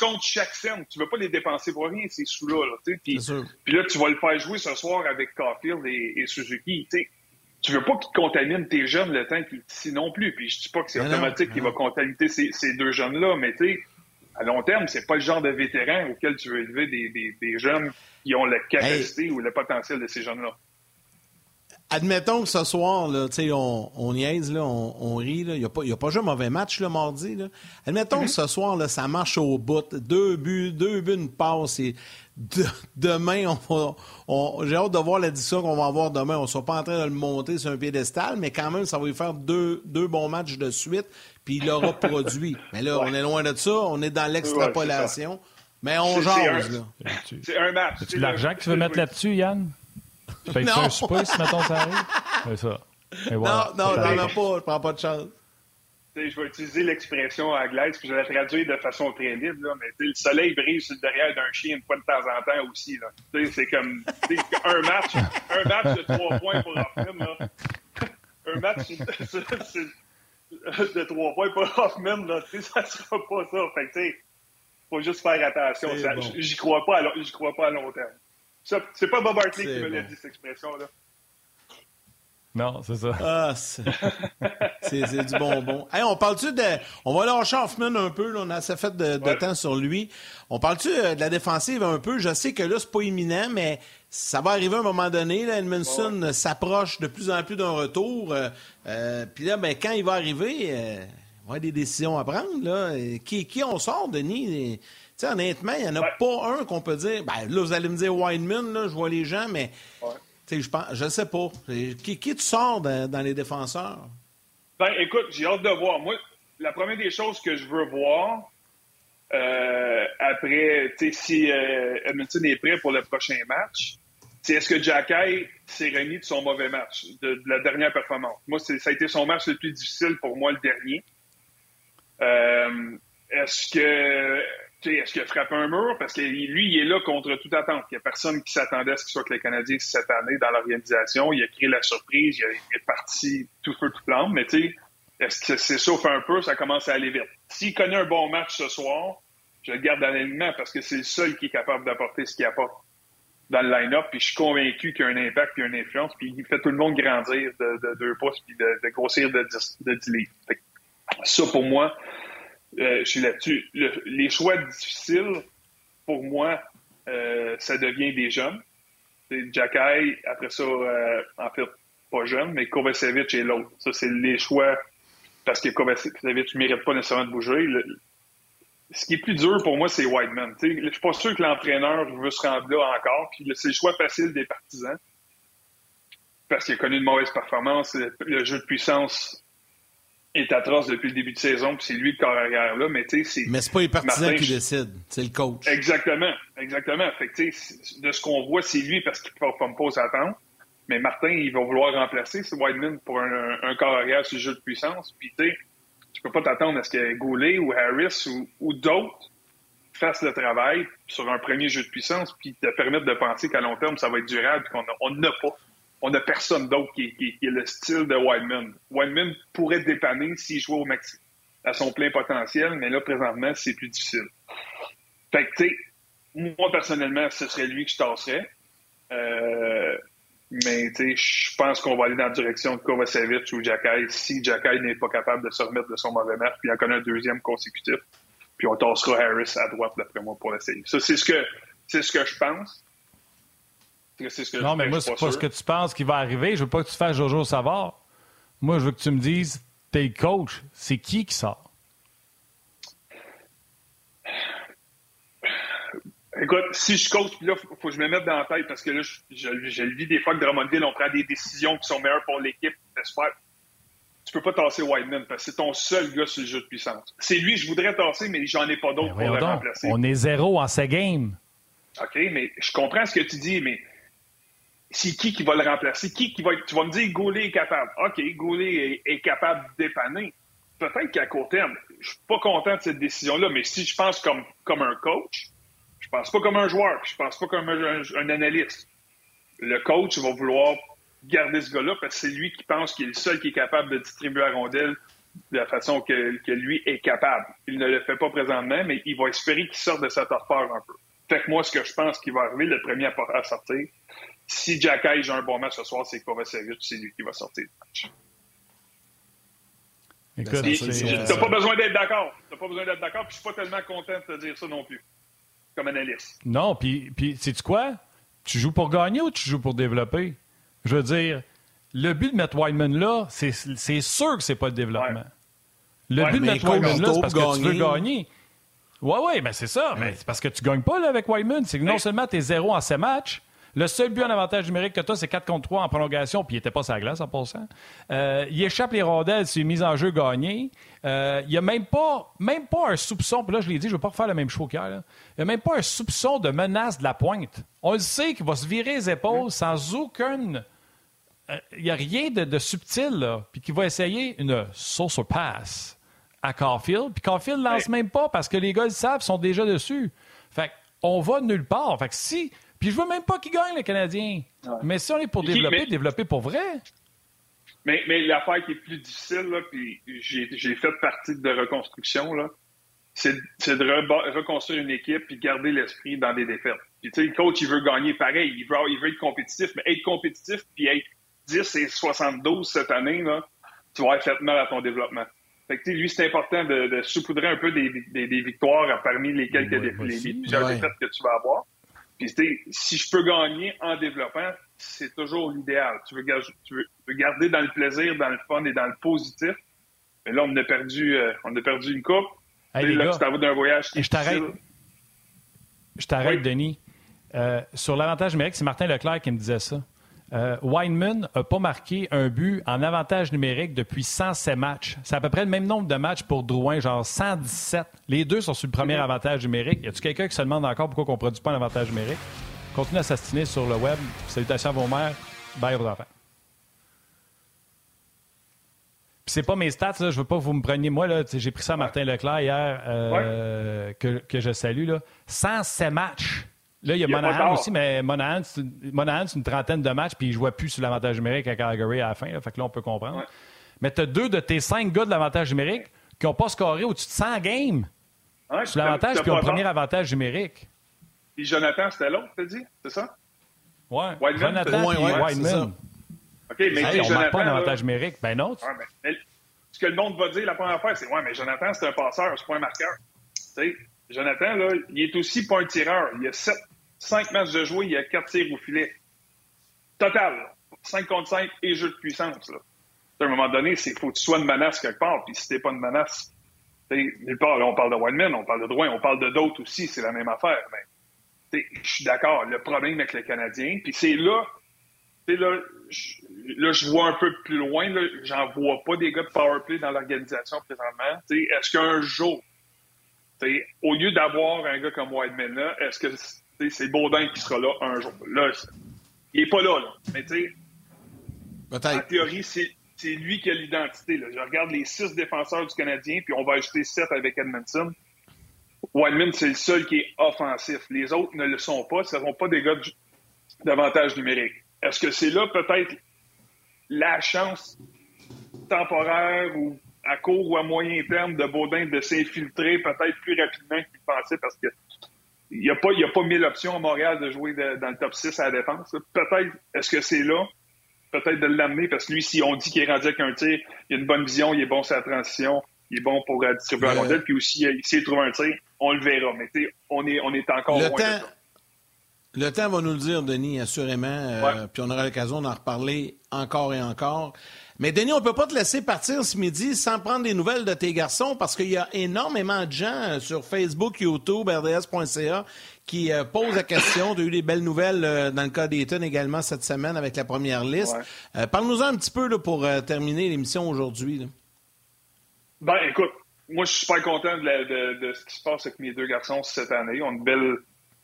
[SPEAKER 8] comptes chaque scène. Tu veux pas les dépenser pour rien, ces sous-là. là, Puis là, tu vas le faire jouer ce soir avec Caulfield et, et Suzuki. Tu sais, tu veux pas qu'il contamine tes jeunes le temps qu'il est ici non plus. Puis je dis pas que c'est automatique qu'il va contaminer ces, ces deux jeunes-là, mais tu à long terme, c'est pas le genre de vétéran auquel tu veux élever des, des- des jeunes qui ont la capacité ou le potentiel de ces jeunes-là.
[SPEAKER 1] Admettons que ce soir, là, tu sais, on, on niaise, là, on, on rit, là. il n'y a, pas- il y a pas joué un mauvais match le mardi. Là. Admettons que ce soir, là, ça marche au bout. Deux buts, deux buts, une passe. Et de- demain, on va, on- j'ai hâte de voir l'édition qu'on va avoir demain. On ne sera pas en train de le monter sur un piédestal, mais quand même, ça va lui faire deux, deux bons matchs de suite, puis il l'aura produit. Mais là, on est loin de ça. On est dans l'extrapolation. mais on
[SPEAKER 8] C'est- c'est
[SPEAKER 1] jase,
[SPEAKER 8] un- C'est un match.
[SPEAKER 2] De l'argent que tu veux mettre là-dessus, Yann? Tu payes
[SPEAKER 1] Non.
[SPEAKER 2] un souper si, mettons, ça arrive? C'est ça. Et voilà.
[SPEAKER 1] Non, non, j'en ai pas. Je prends pas de chance.
[SPEAKER 8] Tu sais, je vais utiliser l'expression anglaise, puis je vais la traduire de façon très libre, là, mais tu sais, le soleil brille sur le derrière d'un chien une fois de temps en temps aussi. Là. Tu sais, C'est comme tu sais, un match, un match de trois points pour Hoffman. Là. Un match de trois points pour Hoffman, là, tu sais, ça sera pas ça. Fait que, tu sais, faut juste faire attention.
[SPEAKER 1] Bon.
[SPEAKER 8] J'y crois pas, à long- j'y crois pas à long terme. C'est pas Bob Hartley qui me l'a
[SPEAKER 1] bon.
[SPEAKER 8] dit, cette expression-là.
[SPEAKER 2] Non, c'est ça.
[SPEAKER 1] Ah, c'est du bonbon. Hey, on parle-tu de. On va lâcher Hoffman un peu, là, on a assez fait de, de
[SPEAKER 8] Ouais.
[SPEAKER 1] temps sur lui. On parle-tu euh, de la défensive un peu? Je sais que là, c'est pas imminent, mais ça va arriver à un moment donné. Là, Edmondson s'approche de plus en plus d'un retour. euh, euh, Puis là, ben, quand il va arriver, euh, il va y avoir des décisions à prendre. Là. Qui, qui on sort, Denis? Sais, honnêtement, il n'y en a
[SPEAKER 8] Ouais.
[SPEAKER 1] pas un qu'on peut dire. Ben, là, vous allez me dire Wineman, là, je vois les gens, mais
[SPEAKER 8] Ouais.
[SPEAKER 1] tu sais, je pense, je sais pas. Qui, qui tu sors dans, dans les défenseurs?
[SPEAKER 8] Ben, écoute, j'ai hâte de voir. Moi, la première des choses que je veux voir, euh, après, si euh, Edmonton est prêt pour le prochain match, c'est est-ce que Jacky s'est remis de son mauvais match, de, de la dernière performance? Moi, ça a été son match le plus difficile pour moi, le dernier. Euh, est-ce que est-ce qu'il a frappé un mur? Parce que lui, il est là contre toute attente. Il n'y a personne qui s'attendait à ce qu'il soit que les Canadiens cette année dans l'organisation. Il a créé la surprise, il, est parti tout feu, tout flamme. Mais tu sais, est-ce que c'est sauf un peu, ça commence à aller vite. S'il connaît un bon match ce soir, je le garde dans l'alignement parce que c'est le seul qui est capable d'apporter ce qu'il apporte dans le line-up. Puis je suis convaincu qu'il y a un impact puis une influence. Puis il fait tout le monde grandir de, de deux pouces puis de, de grossir de 10, de 10 livres. Ça, pour moi, euh, je suis là-dessus. Le- les choix difficiles, pour moi, euh, ça devient des jeunes. Jacky, après ça, euh, en fait, pas jeune, mais Kovacevic et l'autre. Ça, c'est les choix parce que Kovacevic ne mérite pas nécessairement de bouger. Ce qui est plus dur pour moi, c'est Whiteman. Je suis pas sûr que l'entraîneur veut se rendre là encore. C'est le choix facile des partisans. Parce qu'il a connu une mauvaise performance. Le jeu de puissance est atroce depuis le début de saison, puis c'est lui le corps arrière là, mais tu sais, c'est.
[SPEAKER 1] Mais c'est pas les partisans qui décident, c'est le coach.
[SPEAKER 8] Exactement, exactement. Fait que, de ce qu'on voit, c'est lui parce qu'il ne peut pas s'attendre. Mais Martin, il va vouloir remplacer ce Whiteman pour un, un, corps arrière sur le jeu de puissance. Puis tu sais, tu peux pas t'attendre à ce que Goulet ou Harris ou, ou d'autres fassent le travail sur un premier jeu de puissance, puis te permettre de penser qu'à long terme, ça va être durable, puis qu'on n'a pas on n'a personne d'autre qui, qui, est le style de Wildman. Wildman pourrait dépanner s'il jouait au maxi, à son plein potentiel, mais là, présentement, c'est plus difficile. Fait que, tu sais, moi, personnellement, ce serait lui que je tasserais. Euh, mais, tu sais, je pense qu'on va aller dans la direction de Kovacevic ou Jacky si Jacky n'est pas capable de se remettre de son mauvais match, puis il en connaît un deuxième consécutif. Puis on tassera Harris à droite, d'après moi, pour l'essayer. Ça, c'est ce que, c'est ce que je pense
[SPEAKER 2] non, mais moi, c'est pas, ce que tu penses qui va arriver. Je veux pas que tu fasses Jojo savoir. Moi, je veux que tu me dises, t'es coach, c'est qui qui sort?
[SPEAKER 8] Écoute, si je coach, puis là, il faut que je me mette dans la tête parce que là, je, le vis des fois que Drummondville, on prend des décisions qui sont meilleures pour l'équipe. J'espère. Tu peux pas tasser Whiteman parce que c'est ton seul gars sur le jeu de puissance. C'est lui, je voudrais tasser, mais j'en ai pas d'autres pour le remplacer.
[SPEAKER 2] On est zéro en ce game.
[SPEAKER 8] OK, mais je comprends ce que tu dis, mais c'est qui qui va le remplacer? Qui qui va Tu vas me dire Goulet est capable. OK, Goulet est, capable de dépanner. Peut-être qu'à court terme, je suis pas content de cette décision-là, mais si je pense comme, un coach, je pense pas comme un joueur, je pense pas comme un, analyste. Le coach va vouloir garder ce gars-là parce que c'est lui qui pense qu'il est le seul qui est capable de distribuer la rondelle de la façon que, que lui est capable. Il ne le fait pas présentement, mais il va espérer qu'il sorte de sa torpeur un peu. Fait que moi, ce que je pense qui va arriver, le premier à sortir, si Jack joue un bon match ce soir, c'est Kovacevic, c'est lui qui va sortir du match. Écoute, euh, t'as pas besoin d'être d'accord. T'as pas besoin d'être d'accord, puis je suis pas tellement content de te dire ça non plus, comme analyste.
[SPEAKER 2] Non, puis, puis sais-tu quoi? Tu joues pour gagner ou tu joues pour développer? Je veux dire, le but de mettre Wyman là, c'est sûr que c'est pas le développement. Le but de mettre Wyman là, c'est parce que tu veux gagner. Oui, oui, mais c'est ça. Mais c'est parce que tu gagnes pas là, avec Wyman. C'est que non seulement tu es zéro en ces matchs, le seul but en avantage numérique que tu as, c'est 4 contre 3 en prolongation, puis il n'était pas sa glace en passant. Euh, il échappe les rondelles, c'est une mise en jeu gagnée. Euh, il n'y a même pas, même pas un soupçon, puis là je l'ai dit, je ne veux pas refaire le même show qu'hier. Il n'y a même pas un soupçon de menace de la pointe. On le sait qu'il va se virer les épaules sans aucune. Euh, il n'y a rien de, subtil, là, puis qu'il va essayer une sauce pass à Caulfield. Puis Caulfield ne lance même pas parce que les gars le savent, sont déjà dessus. Fait on va nulle part. Fait que si puis je veux même pas qu'il gagne, le Canadien. Mais si on est pour développer, développer pour vrai.
[SPEAKER 8] Mais, mais l'affaire qui est plus difficile, là, puis j'ai fait partie de reconstruction, là, c'est de reconstruire une équipe puis garder l'esprit dans des défaites. Puis tu sais, le coach, il veut gagner pareil. Il veut, il veut être compétitif, mais être compétitif puis être 10 et 72 cette année, là, tu vas être fait mal à ton développement. Fait que, lui, c'est important de, de saupoudrer un peu des, des, victoires parmi les quelques ouais, défaites que tu vas avoir. Puis, si je peux gagner en développant, c'est toujours l'idéal. Tu veux, tu veux, garder dans le plaisir, dans le fun et dans le positif. Mais là, on a perdu, euh, on a perdu une coupe.
[SPEAKER 2] Hey,
[SPEAKER 8] là, tu d'un voyage qui
[SPEAKER 2] Je t'arrête. Je t'arrête, Denis. Euh, sur l'avantage numérique, c'est Martin Leclerc qui me disait ça. Euh, Weinman n'a pas marqué un but en avantage numérique depuis 107 matchs. C'est à peu près le même nombre de matchs pour Drouin, genre 117. Les deux sont sur le premier avantage numérique. Y a-tu quelqu'un qui se demande encore pourquoi on ne produit pas un avantage numérique? Continue à s'astiner sur le web. Salutations à vos mères. Bye aux enfants. Puis c'est pas mes stats, là, je veux pas que vous me preniez. Moi, là, j'ai pris ça à Martin Leclerc hier, euh, que, que, je salue. Là. 107 matchs. Là, il y a, Monahan aussi, mais Monahan, c'est une, trentaine de matchs, puis il ne jouait plus sur l'avantage numérique à Calgary à la fin. fait que là, on peut comprendre. Mais tu as deux de tes cinq gars de l'avantage numérique qui n'ont pas scoré au-dessus de 100 games sur l'avantage, puis ont le premier avantage numérique.
[SPEAKER 8] Puis Jonathan, c'était l'autre, t'as dit? C'est ça?
[SPEAKER 2] Oui. Jonathan et Whiteman.
[SPEAKER 8] OK, mais
[SPEAKER 2] hey, on n'a pas d'avantage numérique. Ben non.
[SPEAKER 8] ce que le monde va dire, la première fois, c'est Ouais, mais Jonathan, c'est un passeur, c'est pas un marqueur. Tu sais, Jonathan, là, il est aussi pas un tireur. Il a cinq matchs de jouer, il a quatre tirs au filet. Total, 5 contre 5 et jeu de puissance. Là. À un moment donné, il faut que tu sois une menace quelque part. Puis si t'es pas une menace, nulle part, là, on parle de Wildman, on parle de Drouin, on parle de d'autres aussi, c'est la même affaire. Mais je suis d'accord, le problème avec les Canadiens, puis c'est là, là là, je vois un peu plus loin. J'en vois pas des gars de powerplay dans l'organisation présentement. Est-ce qu'un jour, au lieu d'avoir un gars comme Whiteman là, est-ce que c'est Baudin qui sera là un jour? Là, il n'est pas là, là. Mais tu sais, en théorie, c'est lui qui a l'identité. Je regarde les six défenseurs du Canadien, puis on va ajouter sept avec Edmondson. Whiteman, c'est le seul qui est offensif. Les autres ne le sont pas. Ce ne seront pas des gars d'avantage numérique. Est-ce que c'est là peut-être la chance temporaire ou à court ou à moyen terme de Baudin de s'infiltrer peut-être plus rapidement qu'il pensait parce que il n'y a, pas, a pas mille options à Montréal de jouer dans le top 6 à la défense. Peut-être, est-ce que c'est là? Peut-être de l'amener parce que lui, si on dit qu'il est rendu avec un tir, il a une bonne vision, il est bon sur la transition, il est bon pour distribuer la rondelle, puis aussi, il sait trouver un tir, on le verra. Mais on est, on est encore
[SPEAKER 1] le
[SPEAKER 8] loin
[SPEAKER 1] temps, Le temps va nous le dire, Denis, assurément. Euh, puis on aura l'occasion d'en reparler encore et encore. Mais Denis, on peut pas te laisser partir ce midi sans prendre des nouvelles de tes garçons parce qu'il y a énormément de gens euh, sur Facebook, YouTube, RDS.ca qui euh, posent la question. Tu as eu des belles nouvelles euh, dans le cas d'Eton également cette semaine avec la première liste. Parle-nous un petit peu pour terminer l'émission aujourd'hui.
[SPEAKER 8] Ben, écoute, moi, je suis super content de, de, ce qui se passe avec mes deux garçons cette année. On a une belle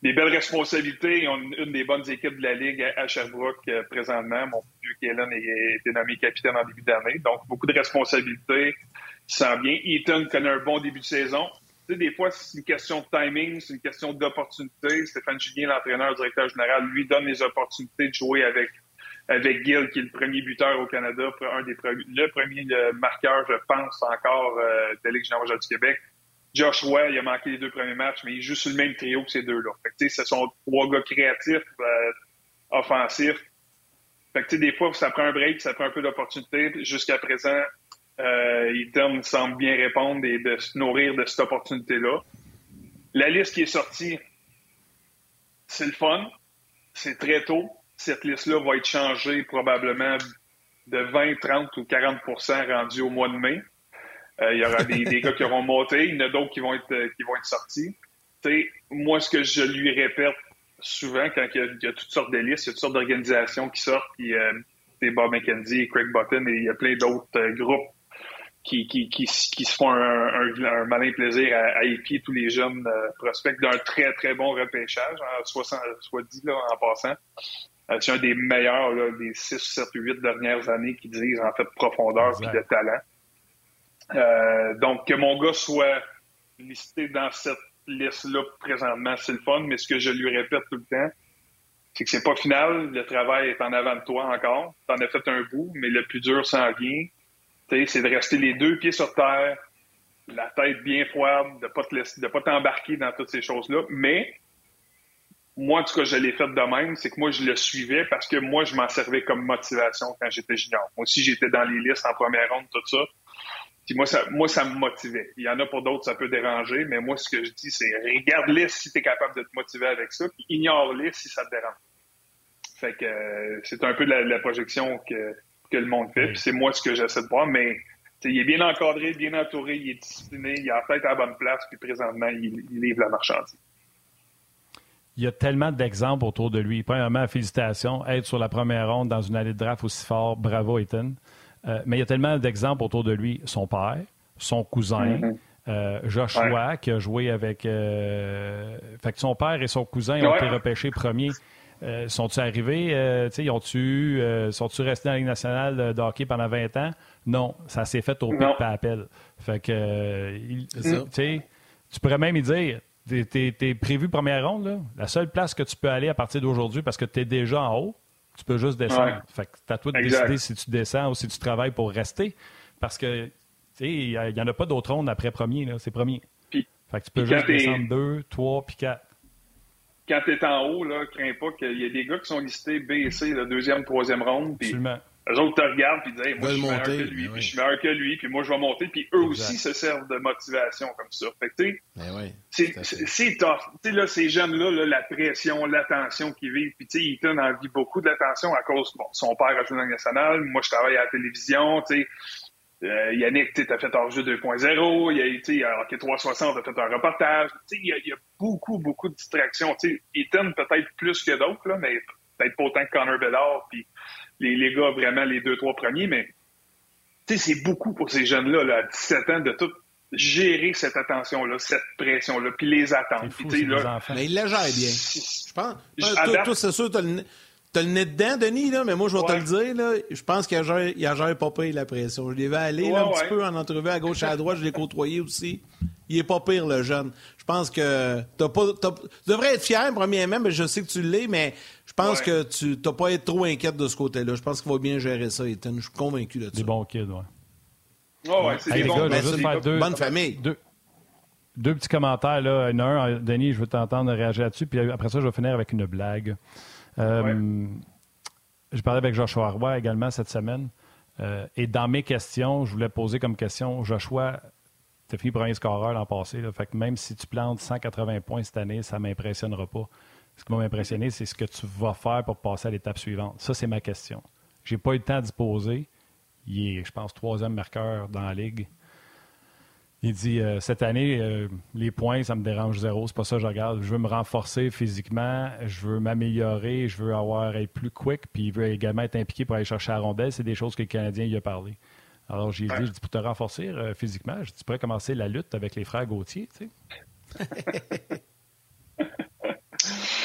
[SPEAKER 8] des belles responsabilités. On a une des bonnes équipes de la Ligue à Sherbrooke euh, présentement. Mon vieux Kellen a été nommé capitaine en début d'année. Donc, beaucoup de responsabilités. Sent bien. Eaton connaît un bon début de saison. Tu sais, des fois, c'est une question de timing, c'est une question d'opportunité. Stéphane Julien, l'entraîneur, directeur général, lui donne les opportunités de jouer avec avec qui est le premier buteur au Canada, un des le premier marqueur, je pense, encore euh, de la Ligue générale du Québec. Joshua, il a manqué les deux premiers matchs, mais il joue sur le même trio que ces deux-là. Fait que, ce sont trois gars créatifs, euh, offensifs. Fait que, des fois, ça prend un break, ça prend un peu d'opportunité. Jusqu'à présent, euh, Eaton semble bien répondre et de se nourrir de cette opportunité-là. La liste qui est sortie, c'est le fun. C'est très tôt. Cette liste-là va être changée probablement de 20, 30 ou 40% rendue au mois de mai. Euh, il y aura des, des, gars qui auront monté, il y en a d'autres qui vont être euh, qui vont être sortis. sais, moi, ce que je lui répète souvent quand il y a, toutes sortes de listes, il y a toutes sortes d'organisations qui sortent, puis euh, Bob McKenzie, Craig Button, et il y a plein d'autres euh, groupes qui, qui, qui, qui, se font un, un, malin plaisir à, à, épier tous les jeunes prospects d'un très, très bon repêchage, hein, soit, soit dit là, en passant. c'est un des meilleurs là, des 6, 7, 8 dernières années qui disent en fait profondeur et de talent. Euh, donc, que mon gars soit listé dans cette liste-là présentement, c'est le fun, mais ce que je lui répète tout le temps, c'est que c'est pas final, le travail est en avant de toi encore. T'en as fait un bout, mais le plus dur s'en vient. C'est de rester les deux pieds sur terre, la tête bien froide, de pas pas t'embarquer dans toutes ces choses-là. Mais moi, en tout cas, je l'ai fait de même, c'est que moi, je le suivais parce que moi, je m'en servais comme motivation quand j'étais junior. Moi aussi, j'étais dans les listes en première ronde, tout ça. Puis moi, ça, moi, ça me motivait. Il y en a pour d'autres, ça peut déranger, mais moi, ce que je dis, c'est regarde-les si tu es capable de te motiver avec ça, puis ignore-les si ça te dérange. Fait que euh, c'est un peu la, la projection que, que le monde fait, puis c'est moi ce que j'essaie de voir, mais il est bien encadré, bien entouré, il est discipliné, il a la tête à la bonne place, puis présentement, il, livre la marchandise.
[SPEAKER 2] Il y a tellement d'exemples autour de lui. Premièrement, félicitations. Être sur la première ronde dans une allée de draft aussi fort, bravo, Ethan. Euh, mais il y a tellement d'exemples autour de lui. Son père, son cousin, mm-hmm. euh, Joshua, qui a joué avec. Euh, fait que son père et son cousin ont été repêchés premiers. sont-ils arrivés? ils ont-tu, sont-ils restés dans la Ligue nationale de hockey pendant 20 ans? Non, ça s'est fait au pic appel. Fait que, tu pourrais même y dire, tu es, prévu première ronde, là. la seule place que tu peux aller à partir d'aujourd'hui parce que tu es déjà en haut, tu peux juste descendre. Fait que à toi de décider si tu descends ou si tu travailles pour rester. Parce que, tu sais, il n'y en a pas d'autres rondes après premier, là. C'est premier. fait que tu peux juste descendre deux, trois, puis quatre.
[SPEAKER 8] Quand tu es en haut, là, crains pas qu'il y a des gars qui sont listés B et C, la deuxième, troisième ronde. Absolument eux autres te regardent puis disent moi je suis meilleur que lui, ben puis je suis meilleur que lui, puis moi je vais monter, puis eux aussi se servent de motivation comme ça. Fait que tu sais, ben c'est tough. Tu sais là, ces jeunes-là, là, la pression, l'attention qu'ils vivent, puis tu sais, Ethan en vit beaucoup de l'attention à cause, bon, son père a joué dans le national, moi je travaille à la télévision, tu sais. Euh, Yannick, tu as fait hors jeu 2.0, il y a, Hockey 360, tu fait un reportage. Tu sais, il y, a beaucoup, beaucoup de distractions. Tu sais, Ethan peut-être plus que d'autres, là, mais peut-être pas autant que Connor Bellard, puis les, les gars vraiment les deux, trois premiers, mais c'est beaucoup pour ces jeunes-là, là, à 17 ans, de tout gérer cette attention-là, cette pression-là, puis les attentes.
[SPEAKER 2] Fou,
[SPEAKER 8] tu
[SPEAKER 2] des
[SPEAKER 8] là,
[SPEAKER 2] enfants.
[SPEAKER 1] Mais il la gère bien. Je pense. Toi, c'est sûr, t'as le, nez- t'as le nez dedans, Denis, là, mais moi, je vais te le dire, là, je pense qu'il a géré, il a géré pas pire la pression. Je l'ai vu aller, là,
[SPEAKER 8] Ouais,
[SPEAKER 1] un petit peu en entrevue à gauche et à droite, je l'ai côtoyé aussi. Il est pas pire, le jeune. Je pense que t'as pas, t'as- tu devrais être fier, premièrement, mais je sais que tu l'es, mais pense
[SPEAKER 8] Ouais.
[SPEAKER 1] que tu t'as pas à être trop inquiète de ce côté-là. Je pense qu'il va bien gérer ça, Ethan. Je suis convaincu de ça.
[SPEAKER 2] Des bons kids, ouais.
[SPEAKER 8] ouais, ouais, c'est
[SPEAKER 2] Hey,
[SPEAKER 8] des bons
[SPEAKER 2] gars, je juste
[SPEAKER 1] c'est
[SPEAKER 2] faire
[SPEAKER 1] une
[SPEAKER 2] deux,
[SPEAKER 1] bonne famille.
[SPEAKER 2] Deux, deux petits commentaires. Là. Il y en a un, euh, Denis, je veux t'entendre réagir là-dessus. Puis après ça, je vais finir avec une blague. Euh, Je parlais avec Joshua Roy également cette semaine. Euh, et dans mes questions, je voulais poser comme question Joshua, tu as fini premier scoreur l'an passé. Là, fait que même si tu plantes 180 points cette année, ça ne m'impressionnera pas. Ce qui m'a impressionné, c'est ce que tu vas faire pour passer à l'étape suivante. Ça, c'est ma question. J'ai pas eu le temps d'y poser. Il est, je pense, troisième marqueur dans la ligue. Il dit euh, cette année, euh, les points, ça me dérange zéro. C'est pas ça que je regarde. Je veux me renforcer physiquement, je veux m'améliorer, je veux avoir être plus quick, puis il veut également être impliqué pour aller chercher la rondelle. C'est des choses que le Canadien y a parlé. Alors j'ai dit, je dis, pour te renforcer euh, physiquement, je dis, tu pourrais commencer la lutte avec les frères Gauthier, tu sais.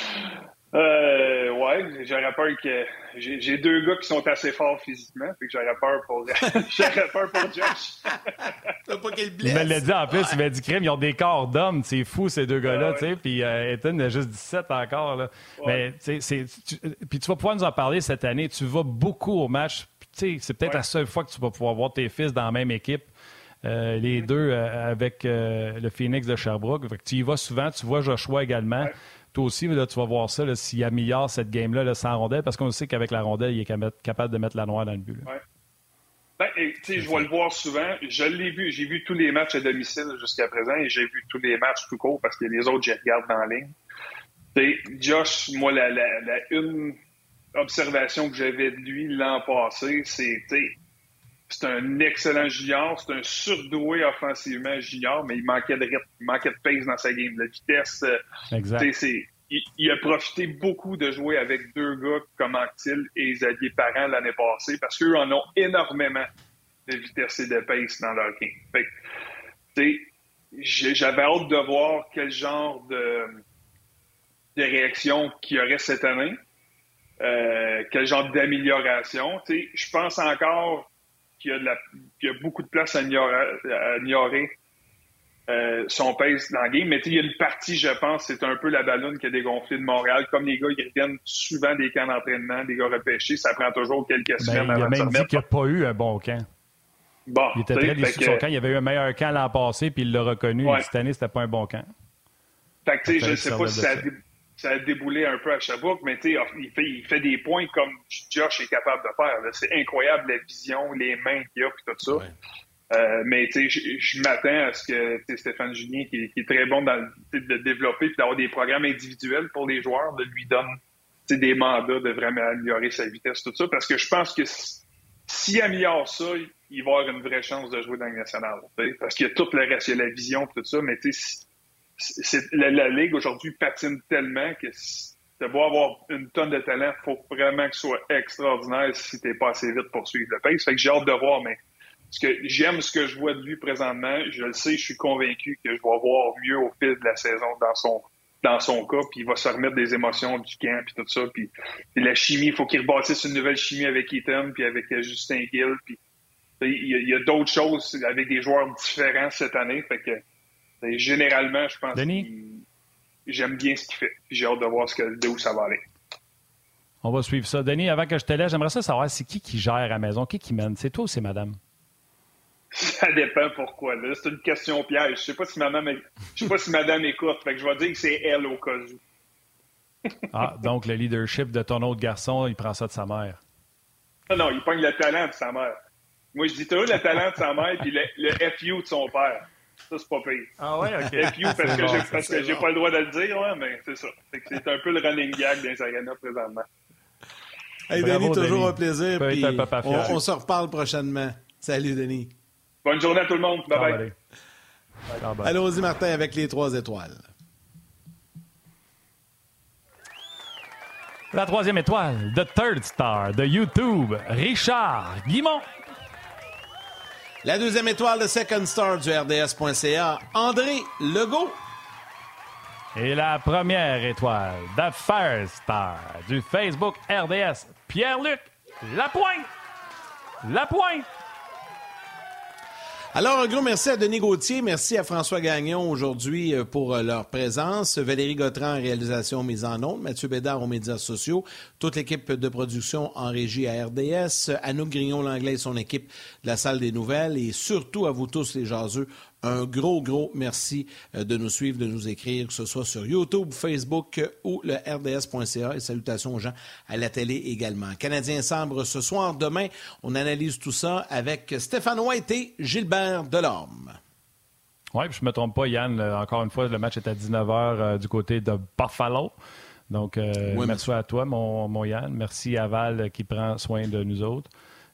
[SPEAKER 8] Euh, ouais, j'aurais peur que. J'ai deux gars qui sont assez forts physiquement, fait que j'aurais peur pour. j'aurais peur pour Josh.
[SPEAKER 1] T'as pas qu'il
[SPEAKER 2] Il me l'a dit en plus, il m'a dit crime, ils ont des corps d'hommes, c'est fou ces deux gars-là,
[SPEAKER 8] ouais.
[SPEAKER 2] tu sais. Puis euh, Ethan il a juste 17 encore, là. Mais tu sais, c'est- tu- puis tu vas pouvoir nous en parler cette année. Tu vas beaucoup au match. Puis, Tu sais, c'est peut-être
[SPEAKER 8] Ouais.
[SPEAKER 2] la seule fois que tu vas pouvoir voir tes fils dans la même équipe. Euh, les deux euh, avec euh, le Phoenix de Sherbrooke. Fait que tu y vas souvent, tu vois Joshua également. Aussi, là, tu vas voir ça, s'il améliore cette game-là là, sans rondelle, parce qu'on sait qu'avec la rondelle, il est capa- capable de mettre la noire dans le but.
[SPEAKER 8] Ben, je vais le voir souvent. Je l'ai vu. J'ai vu tous les matchs à domicile jusqu'à présent et j'ai vu tous les matchs tout court parce que les autres, je les regarde dans la ligne. Josh, moi, la, la, une observation que j'avais de lui l'an passé, sais, c'est un excellent junior, c'est un surdoué offensivement junior, mais il manquait de rythme, il manquait de pace dans sa game. La vitesse, euh,
[SPEAKER 2] Exact.
[SPEAKER 8] il, il a profité beaucoup de jouer avec deux gars comme Anctil et Xavier Parent l'année passée parce qu'eux en ont énormément de vitesse et de pace dans leur game. Fait que, tu sais, j'ai- j'avais hâte de voir quel genre de, de réaction qu'il y aurait cette année, euh, quel genre d'amélioration. Je pense encore qu'il y, a y a beaucoup de place à ignorer, euh, son pace dans le game. Mais sais, il y a une partie, je pense, c'est un peu la ballonne qui a dégonflé de Montréal. Comme les gars, ils reviennent souvent des camps d'entraînement, des gars repêchés, ça prend toujours quelques
[SPEAKER 2] Ben,
[SPEAKER 8] semaines
[SPEAKER 2] il a
[SPEAKER 8] avant de se
[SPEAKER 2] même dit qu'il n'a pas eu un bon camp.
[SPEAKER 8] Bon,
[SPEAKER 2] Il était
[SPEAKER 8] sais,
[SPEAKER 2] très déçu de son camp. Il avait eu un meilleur camp l'an passé, puis il l'a reconnu.
[SPEAKER 8] Ouais.
[SPEAKER 2] Cette année, c'était pas un bon camp.
[SPEAKER 8] Fait que, sais, je sais
[SPEAKER 2] qu'il
[SPEAKER 8] pas si ça a,
[SPEAKER 2] ça.
[SPEAKER 8] Ça a déboulé un peu à Sherbrooke, mais tu sais, il fait, il fait des points comme Josh est capable de faire. C'est incroyable la vision, les mains qu'il a, puis tout ça.
[SPEAKER 1] Ouais.
[SPEAKER 8] Euh, mais tu sais, je, m'attends à ce que tu sais, Stéphane Julien, qui, est- qui est très bon dans de développer puis d'avoir des programmes individuels pour les joueurs, de lui donne des mandats de vraiment améliorer sa vitesse, tout ça, parce que je pense que si- s'il améliore ça, il va avoir une vraie chance de jouer dans le national. Parce qu'il y a tout le reste, il y a la vision, tout ça, mais tu sais, si- la, la Ligue aujourd'hui patine tellement que si beau avoir une tonne de talent, il faut vraiment que ce soit extraordinaire si tu pas assez vite pour suivre le pace. Fait que j'ai hâte de voir, mais ce que j'aime ce que je vois de lui présentement. Je le sais, je suis convaincu que je vais voir mieux au fil de la saison dans son dans son cas, puis il va se remettre des émotions du camp, puis tout ça, puis, la chimie, il faut qu'il rebâtisse une nouvelle chimie avec Ethan, puis avec euh, Justin Gill, puis il y a, a d'autres choses avec des joueurs différents cette année, fait que euh, généralement, je pense
[SPEAKER 2] Denis?
[SPEAKER 8] qu'il- j'aime bien ce qu'il fait, j'ai hâte de voir ce que, de où ça va aller.
[SPEAKER 2] On va suivre ça. Denis, avant que je te laisse, j'aimerais ça savoir c'est qui qui gère à la maison, qui qui mène? C'est toi ou c'est madame?
[SPEAKER 8] Ça dépend pourquoi. Là, c'est une question piège. Je sais pas si madame, je sais pas si madame écoute. Fait que je vais dire que c'est elle au cas où.
[SPEAKER 2] Ah, donc le leadership de ton autre garçon, il prend ça de sa mère.
[SPEAKER 8] Non, non, il pogne le talent de sa mère. Moi, je dis toujours le talent de sa mère puis le, le FU de son père. Ça, c'est pas pire.
[SPEAKER 2] Ah ouais, OK.
[SPEAKER 8] FU parce que j'ai, parce que j'ai pas le droit de le dire, mais c'est ça. C'est un peu le running gag les arenas présentement.
[SPEAKER 1] Hey,
[SPEAKER 2] Bravo,
[SPEAKER 1] Denis, toujours
[SPEAKER 2] Denis.
[SPEAKER 1] un plaisir. Puis
[SPEAKER 2] un papa
[SPEAKER 1] on, on se reparle prochainement. Salut, Denis.
[SPEAKER 8] Bonne journée à tout le monde. Bye bye.
[SPEAKER 1] Allons-y, Martin, avec les trois étoiles.
[SPEAKER 2] La troisième étoile, The Third Star de YouTube, Richard Guimont.
[SPEAKER 1] La deuxième étoile de Second Star du RDS.ca, André Legault.
[SPEAKER 2] Et la première étoile, The First Star du Facebook RDS, Pierre-Luc Lapointe. Lapointe.
[SPEAKER 1] Alors, un gros merci à Denis Gauthier, merci à François Gagnon aujourd'hui euh, pour euh, leur présence, Valérie Gautran en réalisation mise en ondes, Mathieu Bédard aux médias sociaux, toute l'équipe de production en régie à RDS, Anouk Grignon-Langlais et son équipe de la salle des nouvelles et surtout à vous tous les jaseux, un gros, gros merci euh, de nous suivre, de nous écrire, que ce soit sur YouTube, Facebook ou le RDS.ca. Et salutations aux gens à la télé également. Canadien Sambre ce soir. Demain, on analyse tout ça avec Stéphane White et Gilbert Delorme.
[SPEAKER 2] Oui, je ne me trompe pas, Yann. Encore une fois, le match est à 19h euh, du côté de Buffalo. Donc, euh, merci à toi, mon, mon, Yann. Merci à Val qui prend soin de nous autres.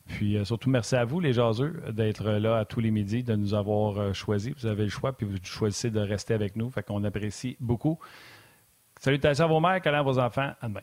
[SPEAKER 2] Puis euh, surtout, merci à vous, les jaseux, d'être là à tous les midis, de nous avoir euh, choisis. Vous avez le choix, puis vous choisissez de rester avec nous. Fait qu'on apprécie beaucoup. Salutations à vos mères, à vos enfants. À demain.